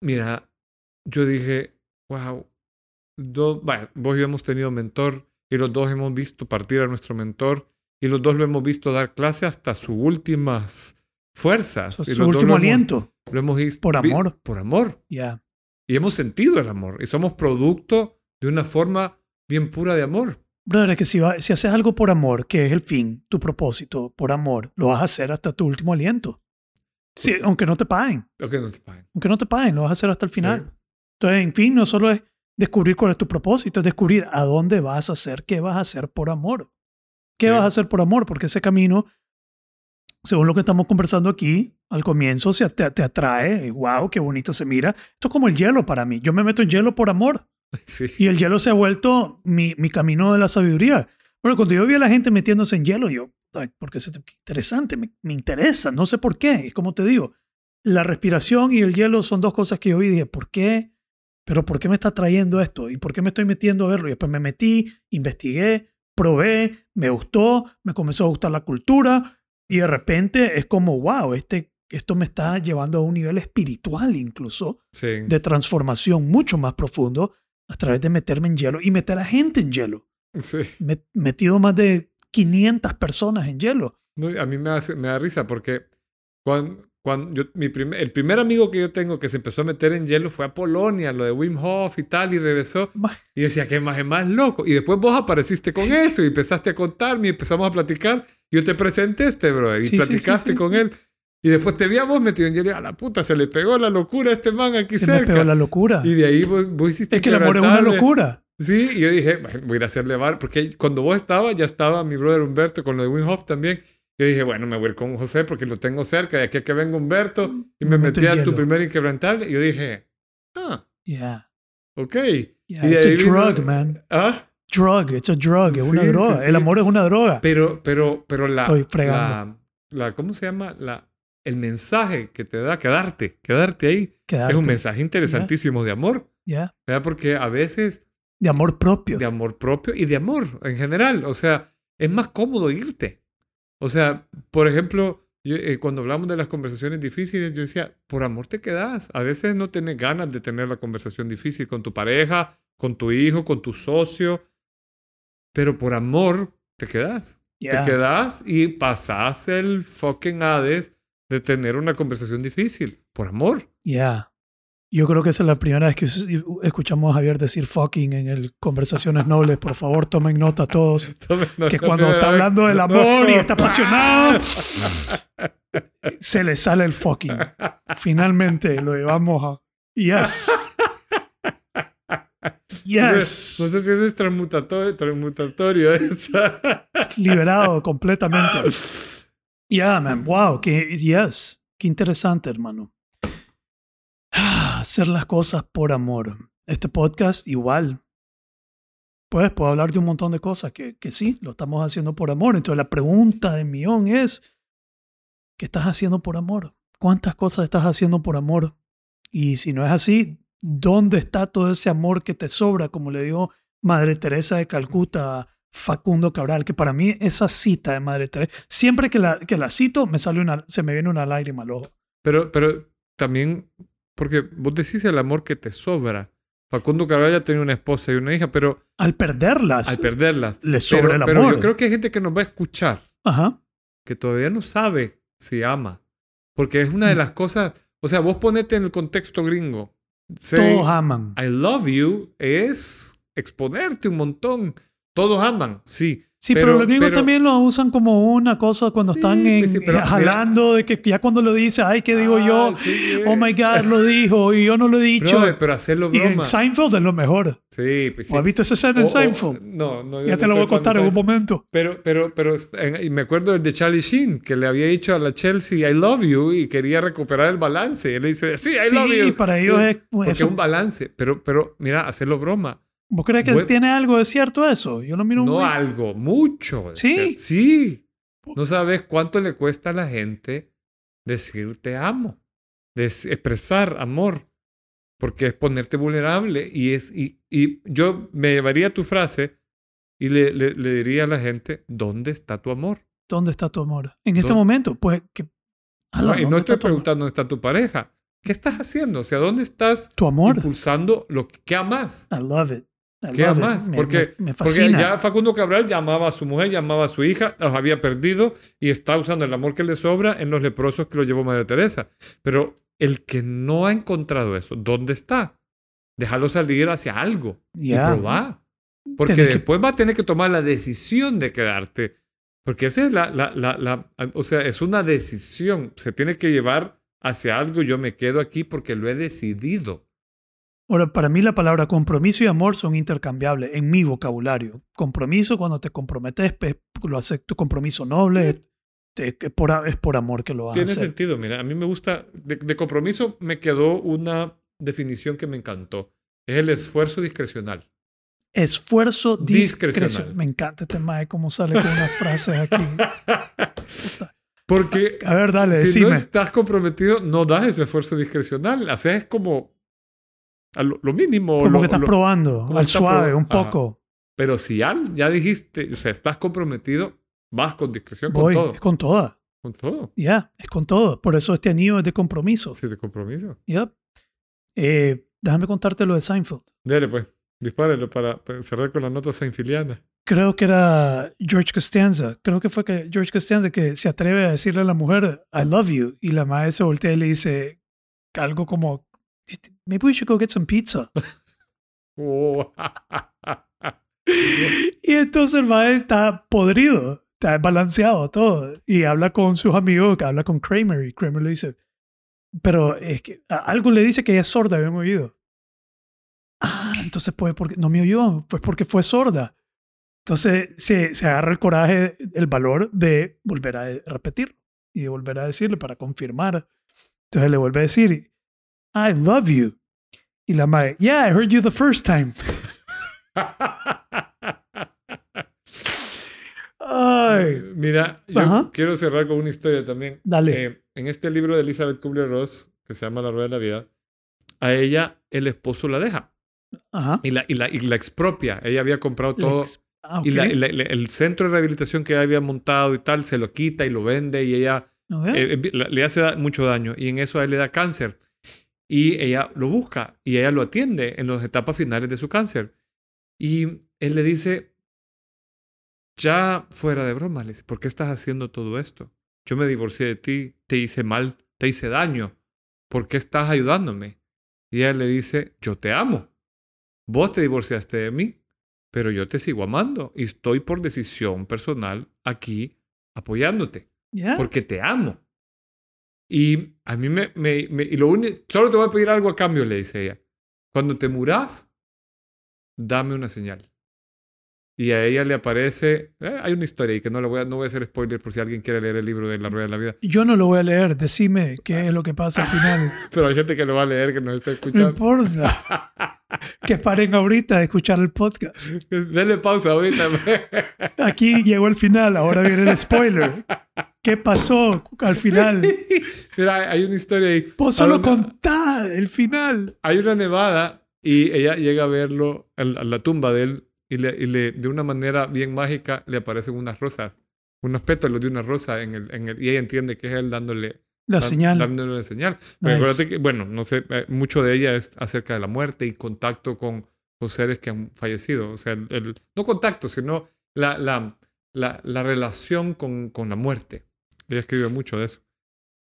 mira, yo dije, wow, do- bueno, vos y yo hemos tenido mentor y los dos hemos visto partir a nuestro mentor y los dos lo hemos visto dar clase hasta sus últimas fuerzas. Su, y su último lo hemos- aliento. lo hemos visto Por amor. por amor. Ya. Y hemos sentido el amor y somos producto de una forma bien pura de amor. Brother, es que si, va- si haces algo por amor, que es el fin, tu propósito, por amor, lo vas a hacer hasta tu último aliento. Sí, aunque no te paguen. Ok, no te paguen. Aunque no te paguen, lo vas a hacer hasta el Sí. final. Entonces, en fin, no solo es descubrir cuál es tu propósito, es descubrir a dónde vas a hacer, qué vas a hacer por amor. ¿Qué Sí. vas a hacer por amor? Porque ese camino, según lo que estamos conversando aquí, al comienzo se te, te atrae, wow, qué bonito se mira. Esto es como el hielo para mí. Yo me meto en hielo por amor. Sí. Y el hielo se ha vuelto mi, mi camino de la sabiduría. Bueno, cuando yo vi a la gente metiéndose en hielo, yo, ay, porque es interesante, me, me interesa, no sé por qué. Es como te digo, la respiración y el hielo son dos cosas que yo vi y dije, ¿por qué? Pero ¿por qué me está trayendo esto? ¿Y por qué me estoy metiendo a verlo? Y después me metí, investigué, probé, me gustó, me comenzó a gustar la cultura y de repente es como, wow, este, esto me está llevando a un nivel espiritual incluso Sí. de transformación mucho más profundo a través de meterme en hielo y meter a gente en hielo. Sí. Me- metido más de 500 personas en hielo. No, a mí me, hace- me da risa porque cuando, cuando yo, mi primer, el primer amigo que yo tengo que se empezó a meter en hielo fue a Polonia, lo de Wim Hof y tal, y regresó. Y decía, que más es más loco. Y después vos apareciste con eso y empezaste a contarme y empezamos a platicar. Yo te presenté este, bro, y Sí, platicaste sí, sí, con él. Y después te vi a vos metido en hielo a la puta se le pegó la locura a este man aquí Se me cerca. pegó la locura. Y de ahí vos, vos hiciste Es que el amor es una locura. Sí, y yo dije, "Bueno, voy a ir a hacerle bar, porque cuando vos estabas, ya estaba mi brother Humberto con lo de Wim Hof también. Yo dije, bueno, me voy a ir con José porque lo tengo cerca, de aquí a que venga Humberto, y me Me metí a tu hielo. primer inquebrantable, y yo dije, ah, Yeah. ok. Yeah, Y It's a vino- drug, man. Ah, Drug. It's a drug. Es una Sí, sí, droga. sí. El amor es una droga. pero, pero, pero la, Estoy fregando. la, la, ¿cómo se llama? La, el mensaje que te da quedarte, quedarte ahí, Quedarte. es un mensaje interesantísimo de amor, Yeah. ¿verdad? Porque a veces De amor propio. de amor propio y de amor en general. O sea, es más cómodo irte. O sea, por ejemplo, yo, eh, cuando hablamos de las conversaciones difíciles, yo decía, por amor te quedas. A veces no tienes ganas de tener la conversación difícil con tu pareja, con tu hijo, con tu socio, pero por amor te quedas. Yeah. Te quedas y pasas el fucking Hades de tener una conversación difícil. Por amor. Yeah. Yo creo que esa es la primera vez que escuchamos a Javier decir fucking en el Conversaciones Nobles. Por favor, tomen nota todos. que cuando está hablando del amor y está apasionado, se le sale el fucking. Finalmente lo llevamos a. Yes. No Yes. no sé si eso es transmutatorio, transmutatorio esa. Liberado completamente. Yeah, man. Wow. Que, yes. Qué interesante, hermano. Hacer las cosas por amor. Este podcast, igual. Pues puedo hablar de un montón de cosas que, que sí, lo estamos haciendo por amor. Entonces la pregunta de millón es, ¿qué estás haciendo por amor? ¿Cuántas cosas estás haciendo por amor? Y si no es así, ¿dónde está todo ese amor que te sobra, como le dio Madre Teresa de Calcuta, Facundo Cabral, que para mí esa cita de Madre Teresa, siempre que la, que la cito me sale una, se me viene una lágrima al ojo. Pero, pero también, porque vos decís el amor que te sobra. Facundo Cabral ya tenía una esposa y una hija, pero Al perderlas, al perderlas. le sobra Pero, el pero amor. yo creo que hay gente que nos va a escuchar Ajá. que todavía no sabe si ama. Porque es una de las cosas. O sea, vos ponete en el contexto gringo. Say, Todos aman. I love you es exponerte un montón. Todos aman, sí. Sí, pero, pero- los gringos pero- también lo usan como una cosa cuando Sí, están en, sí, pero eh, mira- jalando, de que ya cuando lo dice, ay, ¿qué digo yo? Ah, sí, Oh my God, lo dijo y yo no lo he dicho. Pero hacerlo y en broma. Seinfeld es lo mejor. Sí, pues. ¿O has visto esa escena en O- o- Seinfeld? no, no. yo ya no te lo voy a contar en un Seinfeld. momento. Pero, pero, pero, en- y me acuerdo del de Charlie Sheen, que le había dicho a la Chelsea, I love you, y quería recuperar el balance. Y él le dice, sí, I love you. para ellos es- Porque es un balance. Pero, pero, mira, hacerlo broma. ¿Vos crees que Web- tiene algo de cierto eso? Yo lo miro No muy... algo, mucho. Sí. Sí. No sabes cuánto le cuesta a la gente decir te amo, expresar amor, porque es ponerte vulnerable. Y, es, y, y yo me llevaría tu frase y le, le, le diría a la gente, ¿dónde está tu amor? ¿Dónde está tu amor? En este momento, pues que... Ala, No, y no ¿dónde estoy preguntando dónde está tu pareja. ¿Qué estás haciendo? O sea, ¿dónde estás Tu amor. impulsando lo que, amas? I love it. ¿Qué? Me- Porque, me, me porque ya Facundo Cabral llamaba a su mujer, llamaba a su hija, los había perdido y está usando el amor que le sobra en los leprosos que lo llevó Madre Teresa. Pero el que no ha encontrado eso, ¿dónde está? Déjalo salir hacia algo y probar. Porque Tenés que- después va a tener que tomar la decisión de quedarte. Porque esa es la, la, la, la- o sea, es una decisión. Se tiene que llevar hacia algo. Yo me quedo aquí porque lo he decidido. Ahora, para mí la palabra compromiso y amor son intercambiables en mi vocabulario. Compromiso, cuando te comprometes, pues, lo haces tu compromiso noble, te- que por, es por amor que lo a Tiene hacer. sentido, mira, a mí me gusta, de, de compromiso me quedó una definición que me encantó. Es el esfuerzo discrecional. Esfuerzo Discrecional. discrecional. Me encanta este mae cómo sale con unas frases aquí. Porque A ver, dale, si no decime. estás comprometido, no das ese esfuerzo discrecional. Haces como lo, lo mínimo. como lo- que estás lo- probando, al está suave, prob- un Ajá. poco. Pero si ya, ya dijiste, o sea, estás comprometido, vas con discreción, Voy, con todo. es con toda. Con todo. Ya, es con todo. Por eso este anillo es de compromiso. Sí, de compromiso. Ya. Eh, déjame contarte lo de Seinfeld. Dale, pues, dispárelo para, para cerrar con la nota seinfiliana. creo que era George Costanza, creo que fue que George Costanza que se atreve a decirle a la mujer, I love you, y la madre se voltea y le dice algo como, maybe we should go get some pizza. Oh. y entonces el madre está podrido, está balanceado todo, y habla con sus amigos, habla con Kramer, y Kramer le dice, pero es que algo le dice que ella es sorda, habían oído. Ah, entonces pues porque no me oyó, pues porque fue sorda. Entonces se, se agarra el coraje, el valor de volver a repetirlo y de volver a decirle para confirmar. Entonces le vuelve a decir, I love you. Y la madre, yeah, I heard you the first time. Ay, Mira, yo Ajá. quiero cerrar con una historia también. dale. Eh, en este libro de Elizabeth Kubler-Ross, que se llama La Rueda de la Vida, a ella el esposo la deja Ajá. y la, y la, y la expropia. Ella había comprado todo. Ah, Y la- ok. y la- la- el centro de rehabilitación que ella había montado y tal, se lo quita y lo vende y ella Ok. eh, eh, le hace mucho daño y en eso a él le da cáncer. Y ella lo busca y ella lo atiende en las etapas finales de su cáncer. Y él le dice, ya fuera de broma, le dice, ¿por qué estás haciendo todo esto? Yo me divorcié de ti, te hice mal, te hice daño. ¿Por qué estás ayudándome? Y ella le dice, yo te amo. Vos te divorciaste de mí, pero yo te sigo amando y estoy por decisión personal aquí apoyándote porque te amo. Y a mí me, me, me- y lo único, solo te voy a pedir algo a cambio, le dice ella. Cuando te muras, dame una señal. Y a ella le aparece, eh, hay una historia y que no, la voy a, no voy a hacer spoiler por si alguien quiere leer el libro de La Rueda de la Vida. Yo no lo voy a leer, decime qué es lo que pasa al final. Pero hay gente que lo va a leer que nos está No escuchando. importa. Que paren ahorita de escuchar el podcast. Denle pausa ahorita. Aquí llegó el final, ahora viene el spoiler. ¿Qué pasó al final? Mira, hay una historia ahí. Vos solo contá el final. hay una nevada y ella llega a verlo en la tumba de él y, le, y le, de una manera bien mágica le aparecen unas rosas, unos pétalos de una rosa en el, en el, y ella entiende que es él dándole La dan- señal. dándole la señal. Nice. Pero acuérdate que, bueno, no sé, eh, mucho de ella es acerca de la muerte y contacto con, con seres que han fallecido. O sea, el, el- no contacto, sino la, la, la, la relación con, con la muerte. Ella escribe mucho de eso.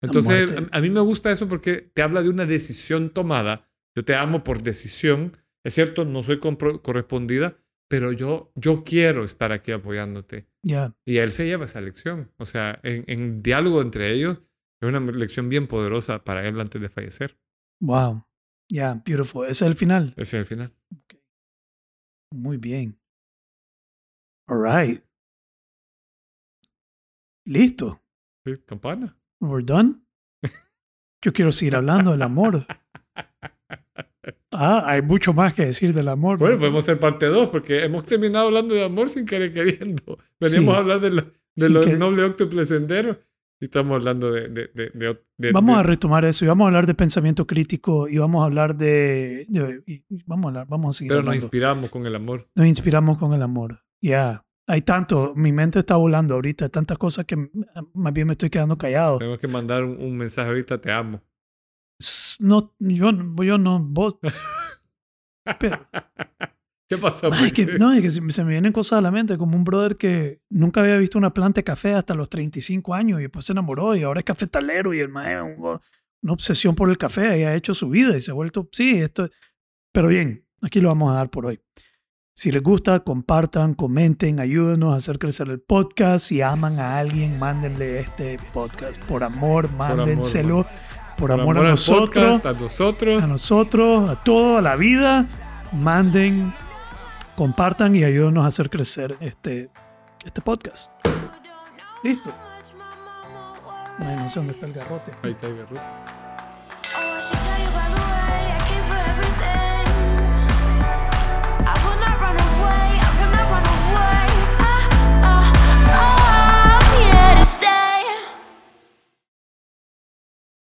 Entonces, a, a mí me gusta eso porque te habla de una decisión tomada. Yo te amo por decisión. Es cierto, no soy correspondida, pero yo, yo quiero estar aquí apoyándote. Ya. Y él se lleva esa lección. O sea, en, en diálogo entre ellos, es una lección bien poderosa para él antes de fallecer. Wow. Ya, beautiful. Ese es el final. Ese es el final. Muy bien. All right. Listo. Sí, campana. We're done. Yo quiero seguir hablando del amor. Ah, hay mucho más que decir del amor. Bueno, ¿no? podemos hacer parte 2 porque hemos terminado hablando de amor sin querer queriendo. Veníamos Sí. a hablar de, lo- de los querer. nobles óctuples senderos y estamos hablando de... de, de, Vamos a retomar eso y vamos a hablar de pensamiento crítico y vamos a hablar de... vamos a hablar, vamos a seguir pero nos hablando. inspiramos con el amor. Nos inspiramos con el amor. Ya. Hay tanto, mi mente está volando ahorita, hay tantas cosas que más bien me estoy quedando callado. Tenemos que mandar un, un mensaje ahorita, te amo. No, yo, yo no, vos. Pero, ¿Qué pasó? Ay, que, no, es que se, se me vienen cosas a la mente, como un brother que nunca había visto una planta de café hasta los 35 años y después se enamoró y ahora es cafetalero y el mae es un- una obsesión por el café y ha hecho su vida y se ha vuelto, sí, esto. Pero bien, aquí lo vamos a dar por hoy. Si les gusta, compartan, comenten, ayúdenos a hacer crecer el podcast. Si aman a alguien, mándenle este podcast. Por amor, mándenselo. Por amor, a al nosotros podcast, a nosotros. a nosotros, a todo, a la vida, manden, compartan y ayúdenos a hacer crecer este, este podcast. Listo. Ay, no sé dónde está el garrote. Ahí está el garrote.